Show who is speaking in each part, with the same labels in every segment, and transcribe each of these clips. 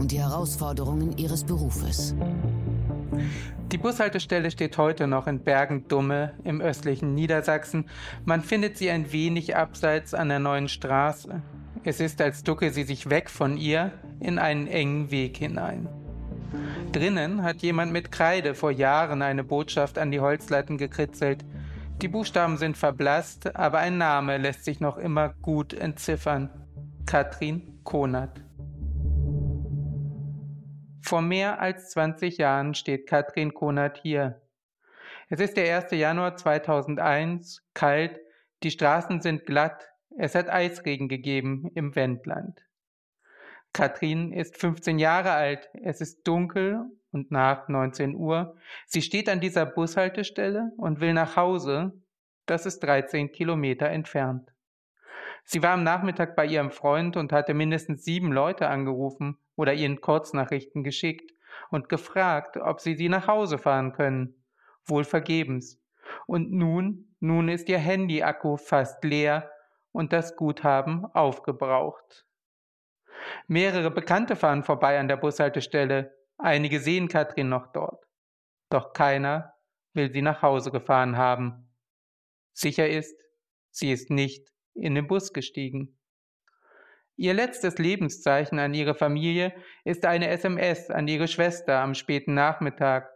Speaker 1: und die Herausforderungen ihres Berufes.
Speaker 2: Die Bushaltestelle steht heute noch in Bergen-Dumme im östlichen Niedersachsen. Man findet sie ein wenig abseits an der neuen Straße. Es ist, als ducke sie sich weg von ihr in einen engen Weg hinein. Drinnen hat jemand mit Kreide vor Jahren eine Botschaft an die Holzleiten gekritzelt. Die Buchstaben sind verblasst, aber ein Name lässt sich noch immer gut entziffern. Katrin Konert. Vor mehr als 20 Jahren steht Katrin Konert hier. Es ist der 1. Januar 2001, kalt, die Straßen sind glatt, es hat Eisregen gegeben im Wendland. Katrin ist 15 Jahre alt, es ist dunkel und nach 19 Uhr. Sie steht an dieser Bushaltestelle und will nach Hause. Das ist 13 Kilometer entfernt. Sie war am Nachmittag bei ihrem Freund und hatte mindestens sieben Leute angerufen oder ihnen Kurznachrichten geschickt und gefragt, ob sie sie nach Hause fahren können. Wohl vergebens. Und nun, nun ist ihr Handy-Akku fast leer und das Guthaben aufgebraucht. Mehrere Bekannte fahren vorbei an der Bushaltestelle. Einige sehen Katrin noch dort. Doch keiner will sie nach Hause gefahren haben. Sicher ist, sie ist nicht in den Bus gestiegen. Ihr letztes Lebenszeichen an ihre Familie ist eine SMS an ihre Schwester am späten Nachmittag.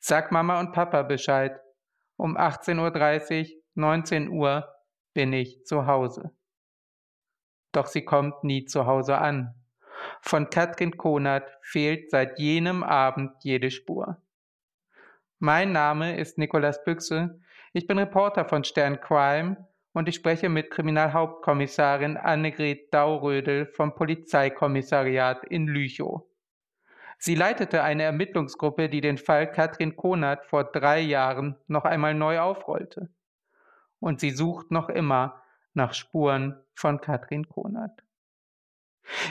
Speaker 2: Sag Mama und Papa Bescheid. Um 18.30 Uhr, 19 Uhr bin ich zu Hause. Doch sie kommt nie zu Hause an. Von Katrin Konert fehlt seit jenem Abend jede Spur. Mein Name ist Nikolas Büchse. Ich bin Reporter von Stern Crime und ich spreche mit Kriminalhauptkommissarin Annegret Daurödel vom Polizeikommissariat in Lüchow. Sie leitete eine Ermittlungsgruppe, die den Fall Katrin Konert vor drei Jahren noch einmal neu aufrollte. Und sie sucht noch immer nach Spuren von Katrin Konert.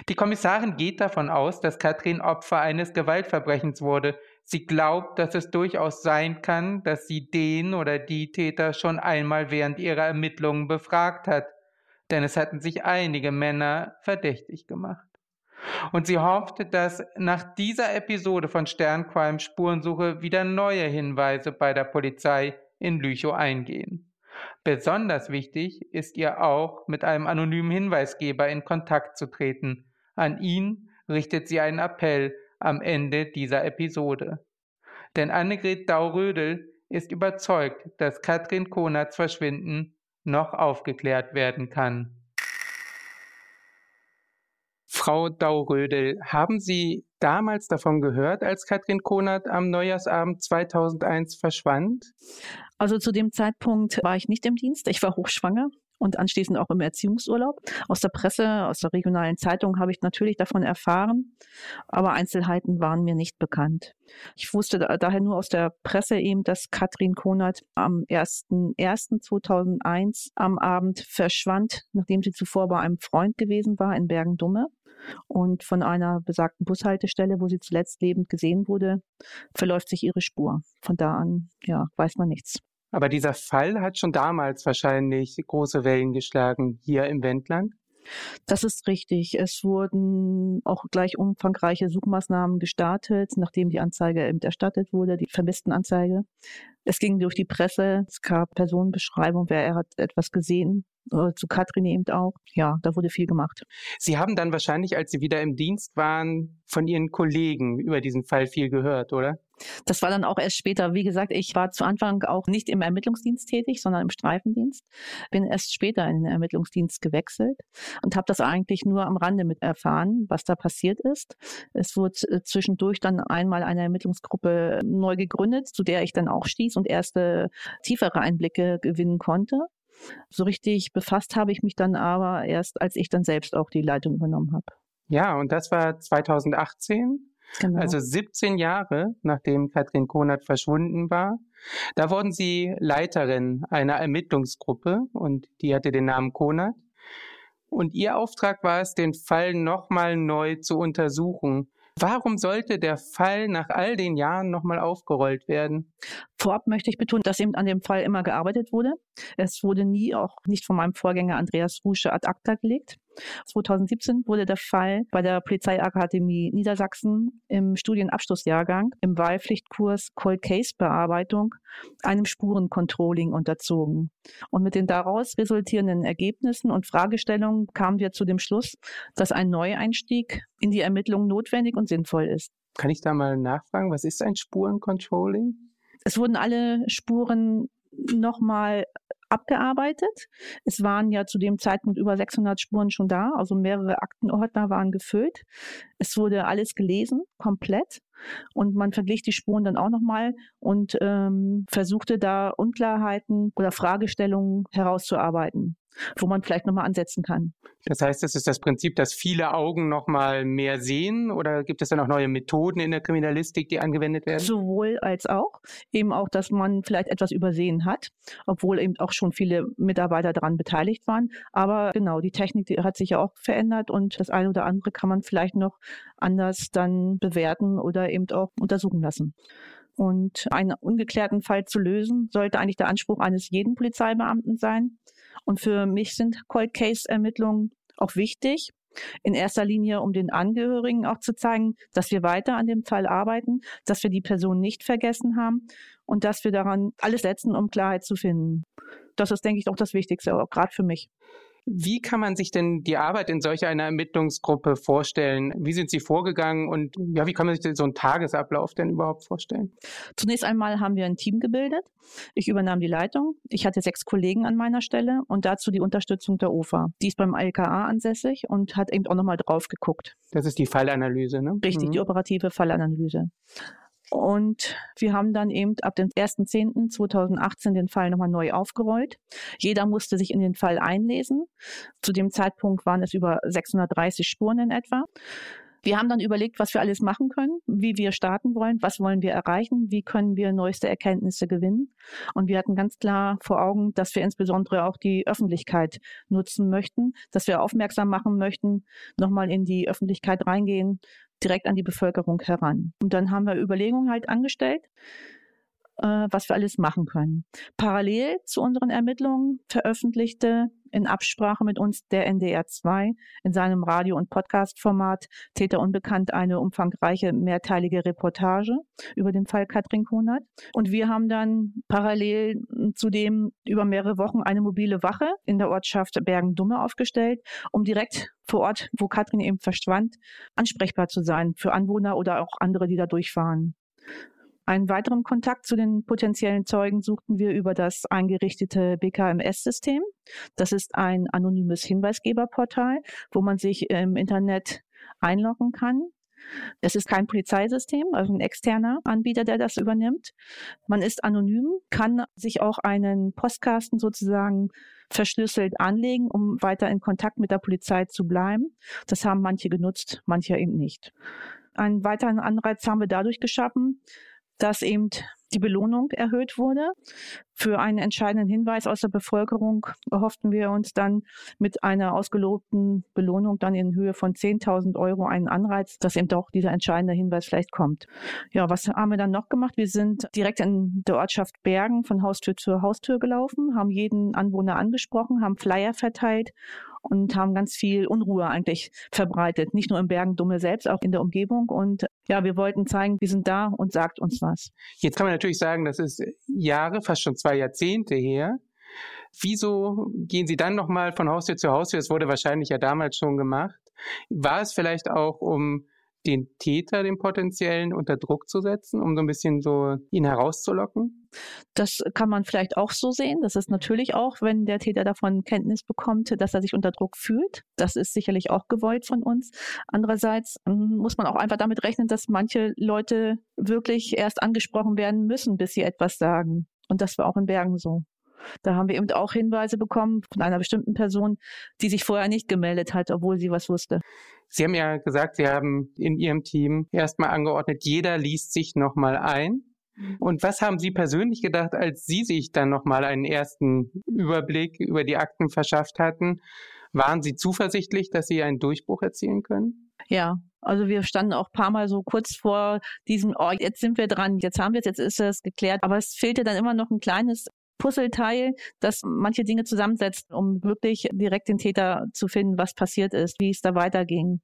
Speaker 2: Die Kommissarin geht davon aus, dass Katrin Opfer eines Gewaltverbrechens wurde. Sie glaubt, dass es durchaus sein kann, dass sie den oder die Täter schon einmal während ihrer Ermittlungen befragt hat, denn es hatten sich einige Männer verdächtig gemacht. Und sie hoffte, dass nach dieser Episode von Sternqualm Spurensuche wieder neue Hinweise bei der Polizei in Lüchow eingehen. Besonders wichtig ist ihr auch, mit einem anonymen Hinweisgeber in Kontakt zu treten. An ihn richtet sie einen Appell am Ende dieser Episode. Denn Annegret Daurödel ist überzeugt, dass Katrin Konerts Verschwinden noch aufgeklärt werden kann. Frau Daurödel, haben Sie damals davon gehört, als Katrin Konert am Neujahrsabend 2001 verschwand?
Speaker 3: Also zu dem Zeitpunkt war ich nicht im Dienst. Ich war hochschwanger und anschließend auch im Erziehungsurlaub. Aus der Presse, aus der regionalen Zeitung habe ich natürlich davon erfahren, aber Einzelheiten waren mir nicht bekannt. Ich wusste daher nur aus der Presse eben, dass Katrin Konert am 01.01.2001 am Abend verschwand, nachdem sie zuvor bei einem Freund gewesen war in Bergen-Dumme. Und von einer besagten Bushaltestelle, wo sie zuletzt lebend gesehen wurde, verläuft sich ihre Spur. Von da an, ja, weiß man nichts.
Speaker 2: Aber dieser Fall hat schon damals wahrscheinlich große Wellen geschlagen hier im Wendland.
Speaker 3: Das ist richtig. Es wurden auch gleich umfangreiche Suchmaßnahmen gestartet, nachdem die Anzeige eben erstattet wurde, die Vermisstenanzeige. Es ging durch die Presse, es gab Personenbeschreibung, wer hat etwas gesehen, äh, zu Katrin eben auch. Ja, da wurde viel gemacht.
Speaker 2: Sie haben dann wahrscheinlich, als Sie wieder im Dienst waren, von Ihren Kollegen über diesen Fall viel gehört, oder?
Speaker 3: Das war dann auch erst später. Wie gesagt, ich war zu Anfang auch nicht im Ermittlungsdienst tätig, sondern im Streifendienst. Bin erst später in den Ermittlungsdienst gewechselt und habe das eigentlich nur am Rande mit erfahren, was da passiert ist. Es wurde äh, zwischendurch dann einmal eine Ermittlungsgruppe neu gegründet, zu der ich dann auch stieß und erste tiefere Einblicke gewinnen konnte. So richtig befasst habe ich mich dann aber erst, als ich dann selbst auch die Leitung übernommen habe.
Speaker 2: Ja, und das war 2018. Genau. Also 17 Jahre, nachdem Katrin Konert verschwunden war. Da wurden Sie Leiterin einer Ermittlungsgruppe und die hatte den Namen Konert. Und Ihr Auftrag war es, den Fall nochmal neu zu untersuchen. Warum sollte der Fall nach all den Jahren nochmal aufgerollt werden?
Speaker 3: Vorab möchte ich betonen, dass eben an dem Fall immer gearbeitet wurde. Es wurde nie, auch nicht von meinem Vorgänger Andreas Rusche, ad acta gelegt. 2017 wurde der Fall bei der Polizeiakademie Niedersachsen im Studienabschlussjahrgang im Wahlpflichtkurs Cold Case Bearbeitung einem Spurencontrolling unterzogen. Und mit den daraus resultierenden Ergebnissen und Fragestellungen kamen wir zu dem Schluss, dass ein Neueinstieg in die Ermittlung notwendig und sinnvoll ist.
Speaker 2: Kann ich da mal nachfragen, was ist ein Spurencontrolling?
Speaker 3: Es wurden alle Spuren nochmal abgearbeitet. Es waren ja zu dem Zeitpunkt über 600 Spuren schon da, also mehrere Aktenordner waren gefüllt. Es wurde alles gelesen, komplett. Und man verglich die Spuren dann auch nochmal und ähm, versuchte da Unklarheiten oder Fragestellungen herauszuarbeiten wo man vielleicht nochmal ansetzen kann.
Speaker 2: Das heißt, das ist das Prinzip, dass viele Augen nochmal mehr sehen oder gibt es dann auch neue Methoden in der Kriminalistik, die angewendet werden?
Speaker 3: Sowohl als auch. Eben auch, dass man vielleicht etwas übersehen hat, obwohl eben auch schon viele Mitarbeiter daran beteiligt waren. Aber genau, die Technik die hat sich ja auch verändert und das eine oder andere kann man vielleicht noch anders dann bewerten oder eben auch untersuchen lassen. Und einen ungeklärten Fall zu lösen, sollte eigentlich der Anspruch eines jeden Polizeibeamten sein. Und für mich sind Cold Case Ermittlungen auch wichtig. In erster Linie, um den Angehörigen auch zu zeigen, dass wir weiter an dem Fall arbeiten, dass wir die Person nicht vergessen haben und dass wir daran alles setzen, um Klarheit zu finden. Das ist, denke ich, auch das Wichtigste, auch gerade für mich.
Speaker 2: Wie kann man sich denn die Arbeit in solch einer Ermittlungsgruppe vorstellen? Wie sind Sie vorgegangen und ja, wie kann man sich so einen Tagesablauf denn überhaupt vorstellen?
Speaker 3: Zunächst einmal haben wir ein Team gebildet. Ich übernahm die Leitung. Ich hatte sechs Kollegen an meiner Stelle und dazu die Unterstützung der OFA. Die ist beim LKA ansässig und hat eben auch nochmal drauf geguckt.
Speaker 2: Das ist die Fallanalyse, ne?
Speaker 3: Richtig, mhm. die operative Fallanalyse. Und wir haben dann eben ab dem 1.10.2018 den Fall nochmal neu aufgerollt. Jeder musste sich in den Fall einlesen. Zu dem Zeitpunkt waren es über 630 Spuren in etwa. Wir haben dann überlegt, was wir alles machen können, wie wir starten wollen, was wollen wir erreichen, wie können wir neueste Erkenntnisse gewinnen. Und wir hatten ganz klar vor Augen, dass wir insbesondere auch die Öffentlichkeit nutzen möchten, dass wir aufmerksam machen möchten, nochmal in die Öffentlichkeit reingehen, direkt an die Bevölkerung heran. Und dann haben wir Überlegungen halt angestellt, äh, was wir alles machen können. Parallel zu unseren Ermittlungen veröffentlichte in Absprache mit uns der NDR 2 in seinem Radio- und Podcast-Format Täter Unbekannt eine umfangreiche mehrteilige Reportage über den Fall Katrin Konert. Und wir haben dann parallel zudem über mehrere Wochen eine mobile Wache in der Ortschaft Bergen-Dumme aufgestellt, um direkt vor Ort, wo Katrin eben verschwand, ansprechbar zu sein für Anwohner oder auch andere, die da durchfahren. Einen weiteren Kontakt zu den potenziellen Zeugen suchten wir über das eingerichtete BKMS-System. Das ist ein anonymes Hinweisgeberportal, wo man sich im Internet einloggen kann. Es ist kein Polizeisystem, also ein externer Anbieter, der das übernimmt. Man ist anonym, kann sich auch einen Postkasten sozusagen verschlüsselt anlegen, um weiter in Kontakt mit der Polizei zu bleiben. Das haben manche genutzt, manche eben nicht. Einen weiteren Anreiz haben wir dadurch geschaffen, dass eben die Belohnung erhöht wurde. Für einen entscheidenden Hinweis aus der Bevölkerung erhofften wir uns dann mit einer ausgelobten Belohnung dann in Höhe von 10.000 Euro einen Anreiz, dass eben doch dieser entscheidende Hinweis vielleicht kommt. Ja, was haben wir dann noch gemacht? Wir sind direkt in der Ortschaft Bergen von Haustür zu Haustür gelaufen, haben jeden Anwohner angesprochen, haben Flyer verteilt und haben ganz viel Unruhe eigentlich verbreitet. Nicht nur im Bergendummel selbst, auch in der Umgebung. Und ja, wir wollten zeigen, wir sind da und sagt uns was.
Speaker 2: Jetzt kann man natürlich sagen, das ist Jahre, fast schon zwei Jahrzehnte her. Wieso gehen Sie dann nochmal von Haustür zu Haustür? Das wurde wahrscheinlich ja damals schon gemacht. War es vielleicht auch, um den Täter, den potenziellen, unter Druck zu setzen, um so ein bisschen so ihn herauszulocken?
Speaker 3: Das kann man vielleicht auch so sehen. Das ist natürlich auch, wenn der Täter davon Kenntnis bekommt, dass er sich unter Druck fühlt. Das ist sicherlich auch gewollt von uns. Andererseits ähm, muss man auch einfach damit rechnen, dass manche Leute wirklich erst angesprochen werden müssen, bis sie etwas sagen. Und das war auch in Bergen so. Da haben wir eben auch Hinweise bekommen von einer bestimmten Person, die sich vorher nicht gemeldet hat, obwohl sie was wusste.
Speaker 2: Sie haben ja gesagt, Sie haben in Ihrem Team erstmal angeordnet, jeder liest sich nochmal ein. Mhm. Und was haben Sie persönlich gedacht, als Sie sich dann nochmal einen ersten Überblick über die Akten verschafft hatten? Waren Sie zuversichtlich, dass Sie einen Durchbruch erzielen können?
Speaker 3: Ja, also wir standen auch ein paar Mal so kurz vor diesem, oh, jetzt sind wir dran, jetzt haben wir es, jetzt ist es geklärt. Aber es fehlte dann immer noch ein kleines Puzzleteil, das manche Dinge zusammensetzt, um wirklich direkt den Täter zu finden, was passiert ist, wie es da weiterging.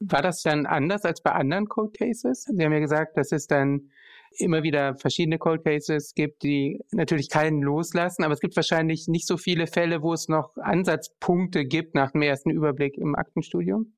Speaker 2: War das dann anders als bei anderen Cold Cases? Sie haben ja gesagt, dass es dann immer wieder verschiedene Cold Cases gibt, die natürlich keinen loslassen, aber es gibt wahrscheinlich nicht so viele Fälle, wo es noch Ansatzpunkte gibt nach dem ersten Überblick im Aktenstudium.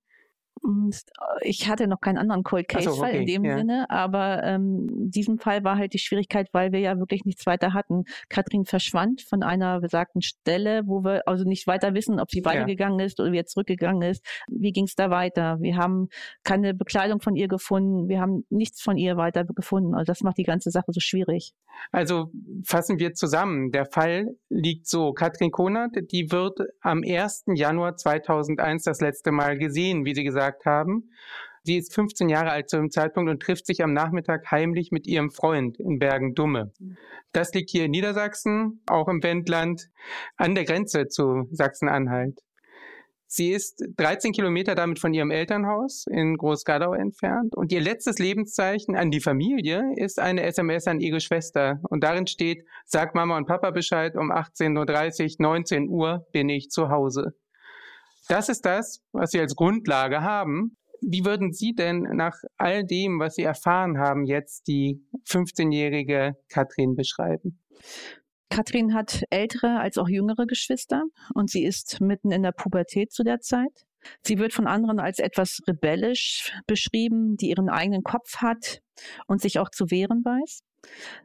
Speaker 3: Ich hatte noch keinen anderen Cold Case-Fall so, okay, in dem ja. Sinne, aber ähm, in diesem Fall war halt die Schwierigkeit, weil wir ja wirklich nichts weiter hatten. Katrin verschwand von einer besagten Stelle, wo wir also nicht weiter wissen, ob sie weitergegangen ja. ist oder wieder zurückgegangen ist. Wie ging es da weiter? Wir haben keine Bekleidung von ihr gefunden, wir haben nichts von ihr weiter gefunden. Also das macht die ganze Sache so schwierig.
Speaker 2: Also fassen wir zusammen. Der Fall liegt so. Katrin Konert, die wird am 1. Januar 2001 das letzte Mal gesehen, wie sie gesagt gesagt haben. Sie ist 15 Jahre alt zu dem Zeitpunkt und trifft sich am Nachmittag heimlich mit ihrem Freund in Bergen-Dumme. Das liegt hier in Niedersachsen, auch im Wendland, an der Grenze zu Sachsen-Anhalt. Sie ist 13 Kilometer damit von ihrem Elternhaus in Großgadau entfernt und ihr letztes Lebenszeichen an die Familie ist eine SMS an ihre Schwester und darin steht, sag Mama und Papa Bescheid, um 18.30 Uhr, 19 Uhr bin ich zu Hause. Das ist das, was Sie als Grundlage haben. Wie würden Sie denn nach all dem, was Sie erfahren haben, jetzt die 15-jährige Katrin beschreiben?
Speaker 3: Katrin hat ältere als auch jüngere Geschwister und sie ist mitten in der Pubertät zu der Zeit. Sie wird von anderen als etwas rebellisch beschrieben, die ihren eigenen Kopf hat und sich auch zu wehren weiß.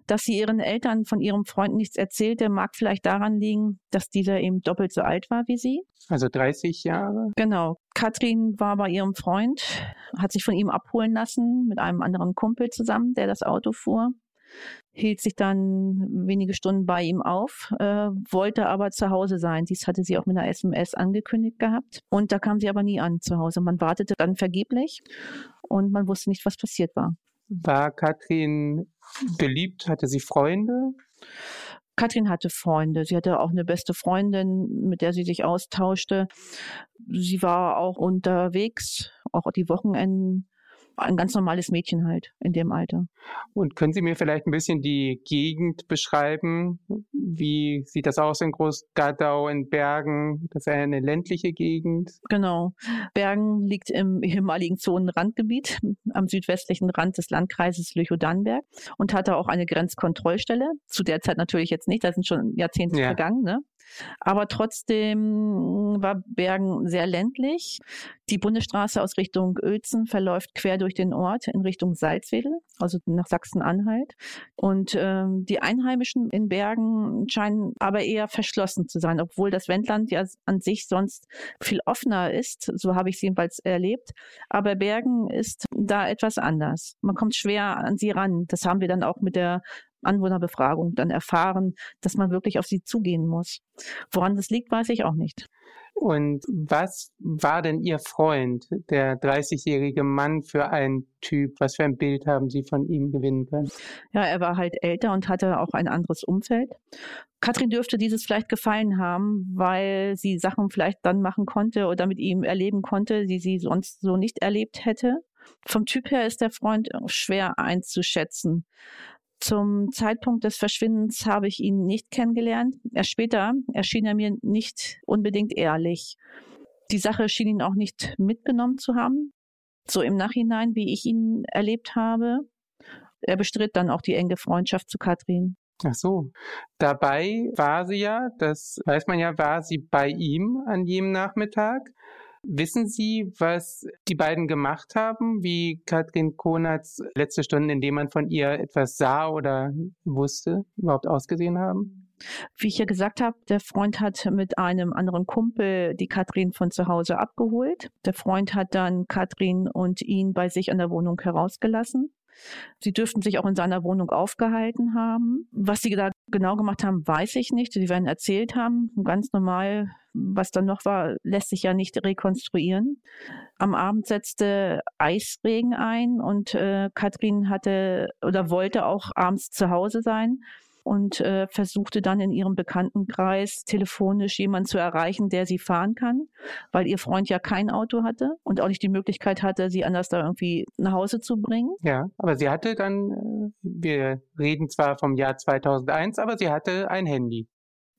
Speaker 3: Dass sie ihren Eltern von ihrem Freund nichts erzählte, mag vielleicht daran liegen, dass dieser eben doppelt so alt war wie sie.
Speaker 2: Also 30 Jahre?
Speaker 3: Genau. Katrin war bei ihrem Freund, hat sich von ihm abholen lassen mit einem anderen Kumpel zusammen, der das Auto fuhr hielt sich dann wenige Stunden bei ihm auf, äh, wollte aber zu Hause sein. Dies hatte sie auch mit einer SMS angekündigt gehabt. Und da kam sie aber nie an zu Hause. Man wartete dann vergeblich und man wusste nicht, was passiert war.
Speaker 2: War Katrin beliebt? Hatte sie Freunde?
Speaker 3: Katrin hatte Freunde. Sie hatte auch eine beste Freundin, mit der sie sich austauschte. Sie war auch unterwegs, auch die Wochenenden ein ganz normales Mädchen halt in dem Alter.
Speaker 2: Und können Sie mir vielleicht ein bisschen die Gegend beschreiben? Wie sieht das aus in Großgadau, in Bergen? Das ist eine ländliche Gegend.
Speaker 3: Genau. Bergen liegt im ehemaligen Zonenrandgebiet am südwestlichen Rand des Landkreises Lüchow-Dannenberg und hatte auch eine Grenzkontrollstelle. Zu der Zeit natürlich jetzt nicht, da sind schon Jahrzehnte ja. vergangen. Ne? Aber trotzdem war Bergen sehr ländlich. Die Bundesstraße aus Richtung Uelzen verläuft quer durch den Ort in Richtung Salzwedel, also nach Sachsen-Anhalt. Und ähm, die Einheimischen in Bergen scheinen aber eher verschlossen zu sein, obwohl das Wendland ja an sich sonst viel offener ist. So habe ich es jedenfalls erlebt. Aber Bergen ist da etwas anders. Man kommt schwer an sie ran. Das haben wir dann auch mit der Anwohnerbefragung dann erfahren, dass man wirklich auf sie zugehen muss. Woran das liegt, weiß ich auch nicht.
Speaker 2: Und was war denn Ihr Freund, der 30-jährige Mann, für ein Typ? Was für ein Bild haben Sie von ihm gewinnen können?
Speaker 3: Ja, er war halt älter und hatte auch ein anderes Umfeld. Katrin dürfte dieses vielleicht gefallen haben, weil sie Sachen vielleicht dann machen konnte oder mit ihm erleben konnte, die sie sonst so nicht erlebt hätte. Vom Typ her ist der Freund schwer einzuschätzen. Zum Zeitpunkt des Verschwindens habe ich ihn nicht kennengelernt. Erst später erschien er mir nicht unbedingt ehrlich. Die Sache schien ihn auch nicht mitgenommen zu haben. So im Nachhinein, wie ich ihn erlebt habe. Er bestritt dann auch die enge Freundschaft zu Katrin.
Speaker 2: Ach so. Dabei war sie ja, das weiß man ja, war sie bei ihm an jedem Nachmittag. Wissen Sie, was die beiden gemacht haben, wie Katrin Konatz letzte Stunden, indem man von ihr etwas sah oder wusste, überhaupt ausgesehen haben?
Speaker 3: Wie ich ja gesagt habe, der Freund hat mit einem anderen Kumpel die Katrin von zu Hause abgeholt. Der Freund hat dann Katrin und ihn bei sich an der Wohnung herausgelassen. Sie dürften sich auch in seiner Wohnung aufgehalten haben. Was sie da genau gemacht haben, weiß ich nicht. Sie werden erzählt haben, ganz normal. Was dann noch war, lässt sich ja nicht rekonstruieren. Am Abend setzte Eisregen ein und äh, Katrin hatte oder wollte auch abends zu Hause sein und äh, versuchte dann in ihrem Bekanntenkreis telefonisch jemanden zu erreichen, der sie fahren kann, weil ihr Freund ja kein Auto hatte und auch nicht die Möglichkeit hatte, sie anders da irgendwie nach Hause zu bringen.
Speaker 2: Ja, aber sie hatte dann, äh, wir reden zwar vom Jahr 2001, aber sie hatte ein Handy.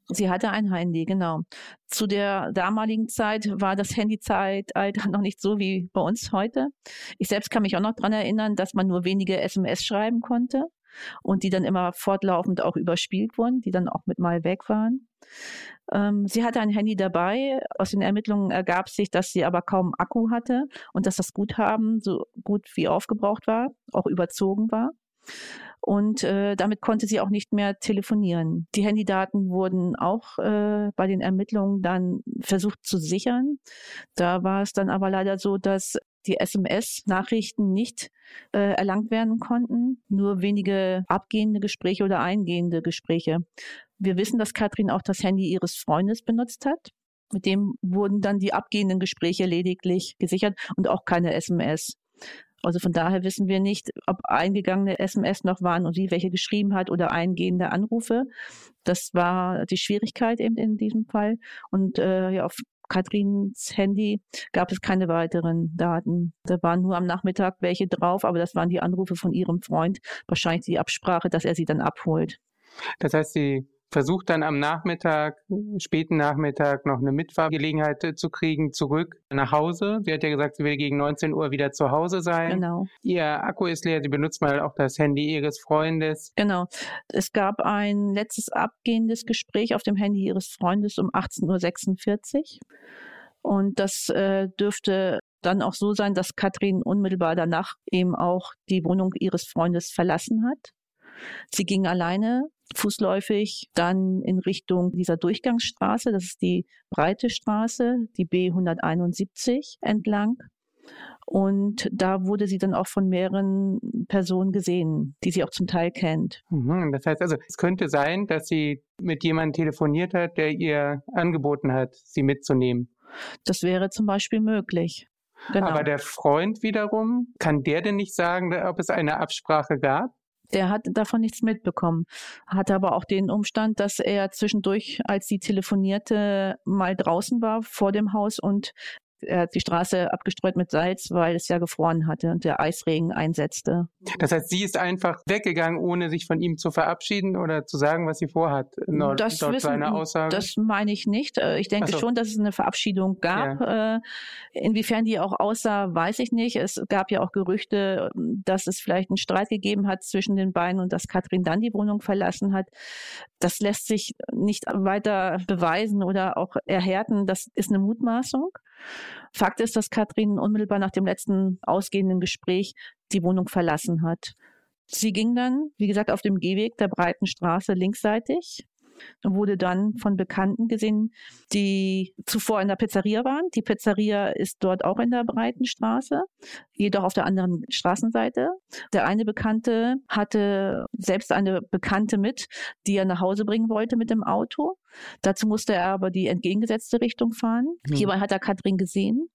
Speaker 3: Sie hatte ein Handy, genau. Zu der damaligen Zeit war das Handyzeitalter noch nicht so wie bei uns heute. Ich selbst kann mich auch noch dran erinnern, dass man nur wenige SMS schreiben konnte und die dann immer fortlaufend auch überspielt wurden, die dann auch mit mal weg waren. Ähm, sie hatte ein Handy dabei. Aus den Ermittlungen ergab sich, dass sie aber kaum Akku hatte und dass das Guthaben so gut wie aufgebraucht war, auch überzogen war. Und äh, damit konnte sie auch nicht mehr telefonieren. Die Handydaten wurden auch äh, bei den Ermittlungen dann versucht zu sichern. Da war es dann aber leider so, dass die SMS-Nachrichten nicht äh, erlangt werden konnten, nur wenige abgehende Gespräche oder eingehende Gespräche. Wir wissen, dass Katrin auch das Handy ihres Freundes benutzt hat. Mit dem wurden dann die abgehenden Gespräche lediglich gesichert und auch keine SMS. Also von daher wissen wir nicht, ob eingegangene SMS noch waren und sie welche geschrieben hat oder eingehende Anrufe. Das war die Schwierigkeit eben in diesem Fall. Und äh, ja, auf Katrins Handy gab es keine weiteren Daten. Da waren nur am Nachmittag welche drauf, aber das waren die Anrufe von ihrem Freund. Wahrscheinlich die Absprache, dass er sie dann abholt.
Speaker 2: Das heißt, sie versucht dann am Nachmittag, späten Nachmittag noch eine Mitfahrgelegenheit äh, zu kriegen, zurück nach Hause. Sie hat ja gesagt, sie will gegen 19 Uhr wieder zu Hause sein.
Speaker 3: Genau.
Speaker 2: Ihr Akku ist leer, sie benutzt mal auch das Handy ihres Freundes.
Speaker 3: Genau. Es gab ein letztes abgehendes Gespräch auf dem Handy ihres Freundes um 18.46 Uhr. Und das äh, dürfte dann auch so sein, dass Katrin unmittelbar danach eben auch die Wohnung ihres Freundes verlassen hat. Sie ging alleine fußläufig dann in Richtung dieser Durchgangsstraße, das ist die breite Straße, die B171 entlang. Und da wurde sie dann auch von mehreren Personen gesehen, die sie auch zum Teil kennt.
Speaker 2: Mhm, das heißt also, es könnte sein, dass sie mit jemandem telefoniert hat, der ihr angeboten hat, sie mitzunehmen.
Speaker 3: Das wäre zum Beispiel möglich.
Speaker 2: Genau. Aber der Freund wiederum, kann der denn nicht sagen, ob es eine Absprache gab?
Speaker 3: Der hat davon nichts mitbekommen, hatte aber auch den Umstand, dass er zwischendurch, als sie telefonierte, mal draußen war vor dem Haus und er hat die Straße abgestreut mit Salz, weil es ja gefroren hatte und der Eisregen einsetzte.
Speaker 2: Das heißt, sie ist einfach weggegangen, ohne sich von ihm zu verabschieden oder zu sagen, was sie vorhat,
Speaker 3: laut, das laut wissen, Aussage? Das meine ich nicht. Äh, ich denke so. schon, dass es eine Verabschiedung gab. Ja. Äh, inwiefern die auch aussah, weiß ich nicht. Es gab ja auch Gerüchte, dass es vielleicht einen Streit gegeben hat zwischen den beiden und dass Katrin dann die Wohnung verlassen hat. Das lässt sich nicht weiter beweisen oder auch erhärten. Das ist eine Mutmaßung. Fakt ist, dass Katrin unmittelbar nach dem letzten ausgehenden Gespräch die Wohnung verlassen hat. Sie ging dann, wie gesagt, auf dem Gehweg der breiten Straße linksseitig und wurde dann von Bekannten gesehen, die zuvor in der Pizzeria waren. Die Pizzeria ist dort auch in der breiten Straße, jedoch auf der anderen Straßenseite. Der eine Bekannte hatte selbst eine Bekannte mit, die er nach Hause bringen wollte mit dem Auto. Dazu musste er aber die entgegengesetzte Richtung fahren. Hierbei hat er Katrin gesehen.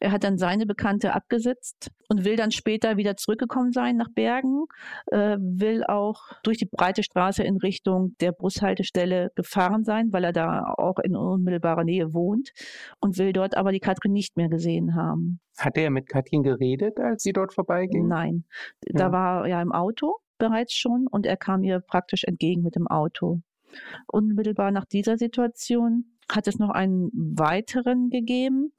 Speaker 3: Er hat dann seine Bekannte abgesetzt und will dann später wieder zurückgekommen sein nach Bergen, äh, will auch durch die breite Straße in Richtung der Bushaltestelle gefahren sein, weil er da auch in unmittelbarer Nähe wohnt und will dort aber die Katrin nicht mehr gesehen haben.
Speaker 2: Hat er mit Katrin geredet, als sie dort vorbeiging?
Speaker 3: Nein, ja. da war er im Auto bereits schon und er kam ihr praktisch entgegen mit dem Auto. Unmittelbar nach dieser Situation hat es noch einen weiteren gegeben,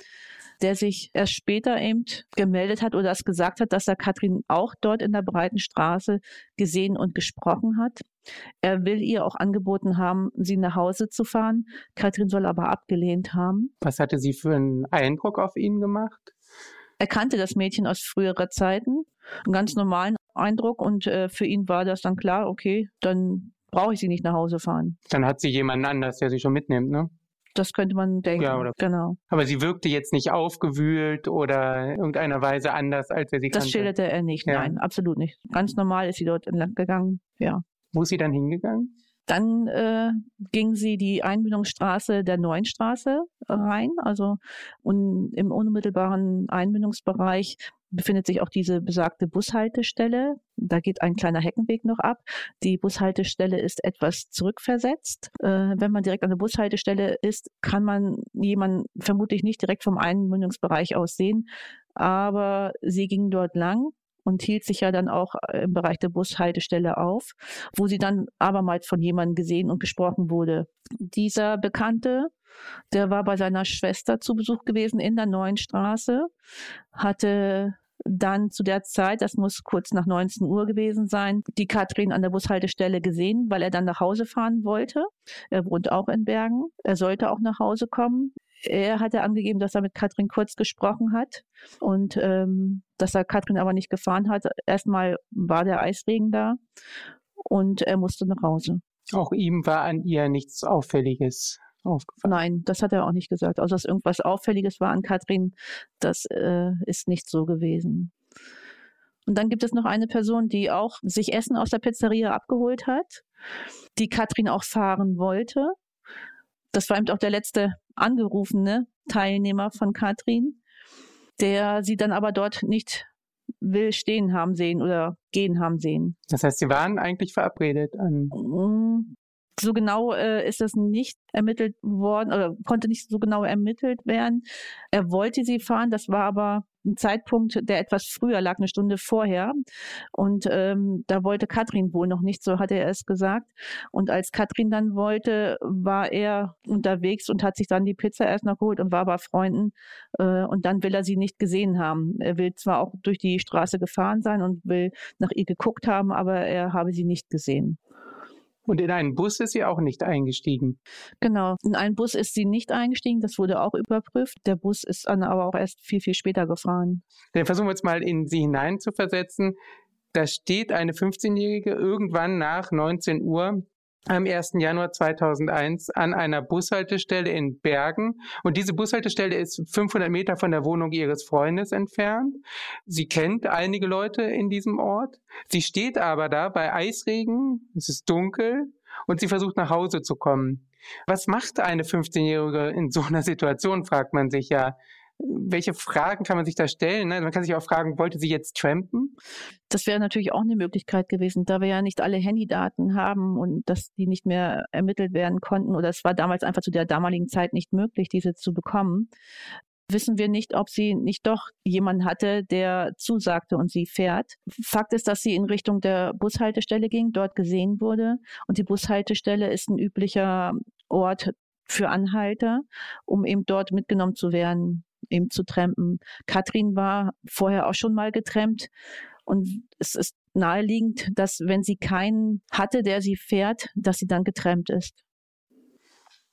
Speaker 3: der sich erst später eben gemeldet hat oder es gesagt hat, dass er Katrin auch dort in der breiten Straße gesehen und gesprochen hat. Er will ihr auch angeboten haben, sie nach Hause zu fahren. Katrin soll aber abgelehnt haben.
Speaker 2: Was hatte sie für einen Eindruck auf ihn gemacht?
Speaker 3: Er kannte das Mädchen aus früherer Zeiten, einen ganz normalen Eindruck und äh, für ihn war das dann klar, okay, dann brauche ich sie nicht nach Hause fahren.
Speaker 2: Dann hat sie jemanden anders, der sie schon mitnimmt, ne?
Speaker 3: Das könnte man denken. Ja, oder? Genau.
Speaker 2: Aber sie wirkte jetzt nicht aufgewühlt oder in irgendeiner Weise anders, als er sie
Speaker 3: das kannte. Das schilderte er nicht. Ja. Nein, absolut nicht. Ganz normal ist sie dort entlang gegangen. Ja.
Speaker 2: Wo ist sie dann hingegangen?
Speaker 3: Dann äh, ging sie die Einbindungsstraße der Neuen Straße rein, also und im unmittelbaren Einbindungsbereich befindet sich auch diese besagte Bushaltestelle. Da geht ein kleiner Heckenweg noch ab. Die Bushaltestelle ist etwas zurückversetzt. Äh, wenn man direkt an der Bushaltestelle ist, kann man jemanden vermutlich nicht direkt vom Einbindungsbereich aus sehen. Aber sie ging dort lang und hielt sich ja dann auch äh, im Bereich der Bushaltestelle auf, wo sie dann abermals von jemandem gesehen und gesprochen wurde. Dieser Bekannte, der war bei seiner Schwester zu Besuch gewesen in der Neuen Straße, hatte dann zu der Zeit, das muss kurz nach 19 Uhr gewesen sein, die Katrin an der Bushaltestelle gesehen, weil er dann nach Hause fahren wollte. Er wohnt auch in Bergen. Er sollte auch nach Hause kommen. Er hatte angegeben, dass er mit Katrin kurz gesprochen hat und ähm, dass er Katrin aber nicht gefahren hat. Erstmal war der Eisregen da und er musste nach Hause.
Speaker 2: Auch ihm war an ihr nichts Auffälliges aufgefallen.
Speaker 3: Nein, das hat er auch nicht gesagt. Also, dass irgendwas Auffälliges war an Katrin, das äh, ist nicht so gewesen. Und dann gibt es noch eine Person, die auch sich Essen aus der Pizzeria abgeholt hat, die Katrin auch fahren wollte. Das war eben auch der letzte angerufene Teilnehmer von Katrin, der sie dann aber dort nicht will stehen haben sehen oder gehen haben sehen.
Speaker 2: Das heißt, sie waren eigentlich verabredet an.
Speaker 3: So genau äh, ist das nicht ermittelt worden oder konnte nicht so genau ermittelt werden. Er wollte sie fahren, das war aber ein Zeitpunkt, der etwas früher lag, eine Stunde vorher. Und ähm, da wollte Katrin wohl noch nicht, so hatte er es gesagt. Und als Katrin dann wollte, war er unterwegs und hat sich dann die Pizza erst noch geholt und war bei Freunden. Äh, und dann will er sie nicht gesehen haben. Er will zwar auch durch die Straße gefahren sein und will nach ihr geguckt haben, aber er habe sie nicht gesehen.
Speaker 2: Und in einen Bus ist sie auch nicht eingestiegen.
Speaker 3: Genau, in einen Bus ist sie nicht eingestiegen, das wurde auch überprüft. Der Bus ist dann aber auch erst viel, viel später gefahren.
Speaker 2: Dann versuchen wir jetzt mal in sie hinein zu versetzen. Da steht eine 15-Jährige irgendwann nach 19 Uhr am 1. Januar 2001 an einer Bushaltestelle in Bergen. Und diese Bushaltestelle ist 500 Meter von der Wohnung ihres Freundes entfernt. Sie kennt einige Leute in diesem Ort. Sie steht aber da bei Eisregen. Es ist dunkel und sie versucht nach Hause zu kommen. Was macht eine 15-Jährige in so einer Situation, fragt man sich ja welche Fragen kann man sich da stellen? Ne? Man kann sich auch fragen, wollte sie jetzt trampen?
Speaker 3: Das wäre natürlich auch eine Möglichkeit gewesen, da wir ja nicht alle Handydaten haben und dass die nicht mehr ermittelt werden konnten oder es war damals einfach zu der damaligen Zeit nicht möglich, diese zu bekommen. Wissen wir nicht, ob sie nicht doch jemanden hatte, der zusagte und sie fährt. Fakt ist, dass sie in Richtung der Bushaltestelle ging, dort gesehen wurde. Und die Bushaltestelle ist ein üblicher Ort für Anhalter, um eben dort mitgenommen zu werden eben zu trampen. Katrin war vorher auch schon mal getrampt und es ist naheliegend, dass wenn sie keinen hatte, der sie fährt, dass sie dann getrampt ist.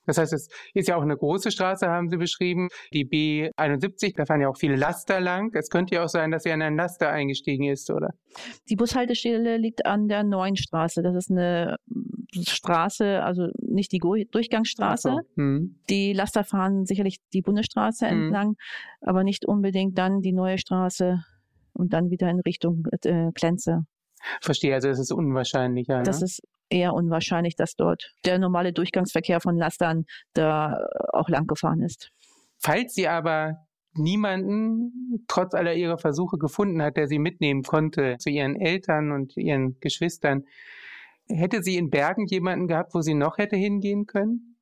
Speaker 2: Das heißt, es ist ja auch eine große Straße, haben Sie beschrieben, die B71, da fahren ja auch viele Laster lang. Es könnte ja auch sein, dass sie an einen Laster eingestiegen ist, oder?
Speaker 3: Die Bushaltestelle liegt an der Neuen Straße. Das ist eine Straße, also nicht die Durchgangsstraße. So. Hm. Die Laster fahren sicherlich die Bundesstraße hm. entlang, aber nicht unbedingt dann die neue Straße und dann wieder in Richtung äh, Klenze.
Speaker 2: Verstehe, also das ist unwahrscheinlicher.
Speaker 3: Das ne? ist eher unwahrscheinlich, dass dort der normale Durchgangsverkehr von Lastern da auch lang gefahren ist.
Speaker 2: Falls sie aber niemanden trotz aller ihrer Versuche gefunden hat, der sie mitnehmen konnte zu ihren Eltern und ihren Geschwistern, hätte sie in Bergen jemanden gehabt, wo sie noch hätte hingehen können?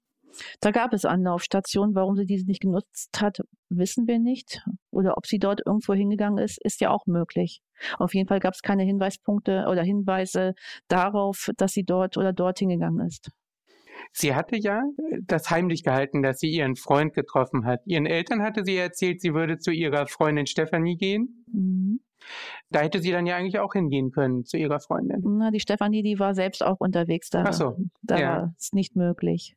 Speaker 3: Da gab es Anlaufstationen. Warum sie diese nicht genutzt hat, wissen wir nicht. Oder ob sie dort irgendwo hingegangen ist, ist ja auch möglich. Auf jeden Fall gab es keine Hinweispunkte oder Hinweise darauf, dass sie dort oder dort hingegangen ist.
Speaker 2: Sie hatte ja das heimlich gehalten, dass sie ihren Freund getroffen hat. Ihren Eltern hatte sie erzählt, sie würde zu ihrer Freundin Stefanie gehen. Mhm. Da hätte sie dann ja eigentlich auch hingehen können zu ihrer Freundin.
Speaker 3: Na, die Stefanie, die war selbst auch unterwegs. Da,
Speaker 2: Ach so,
Speaker 3: da ja. war es nicht möglich.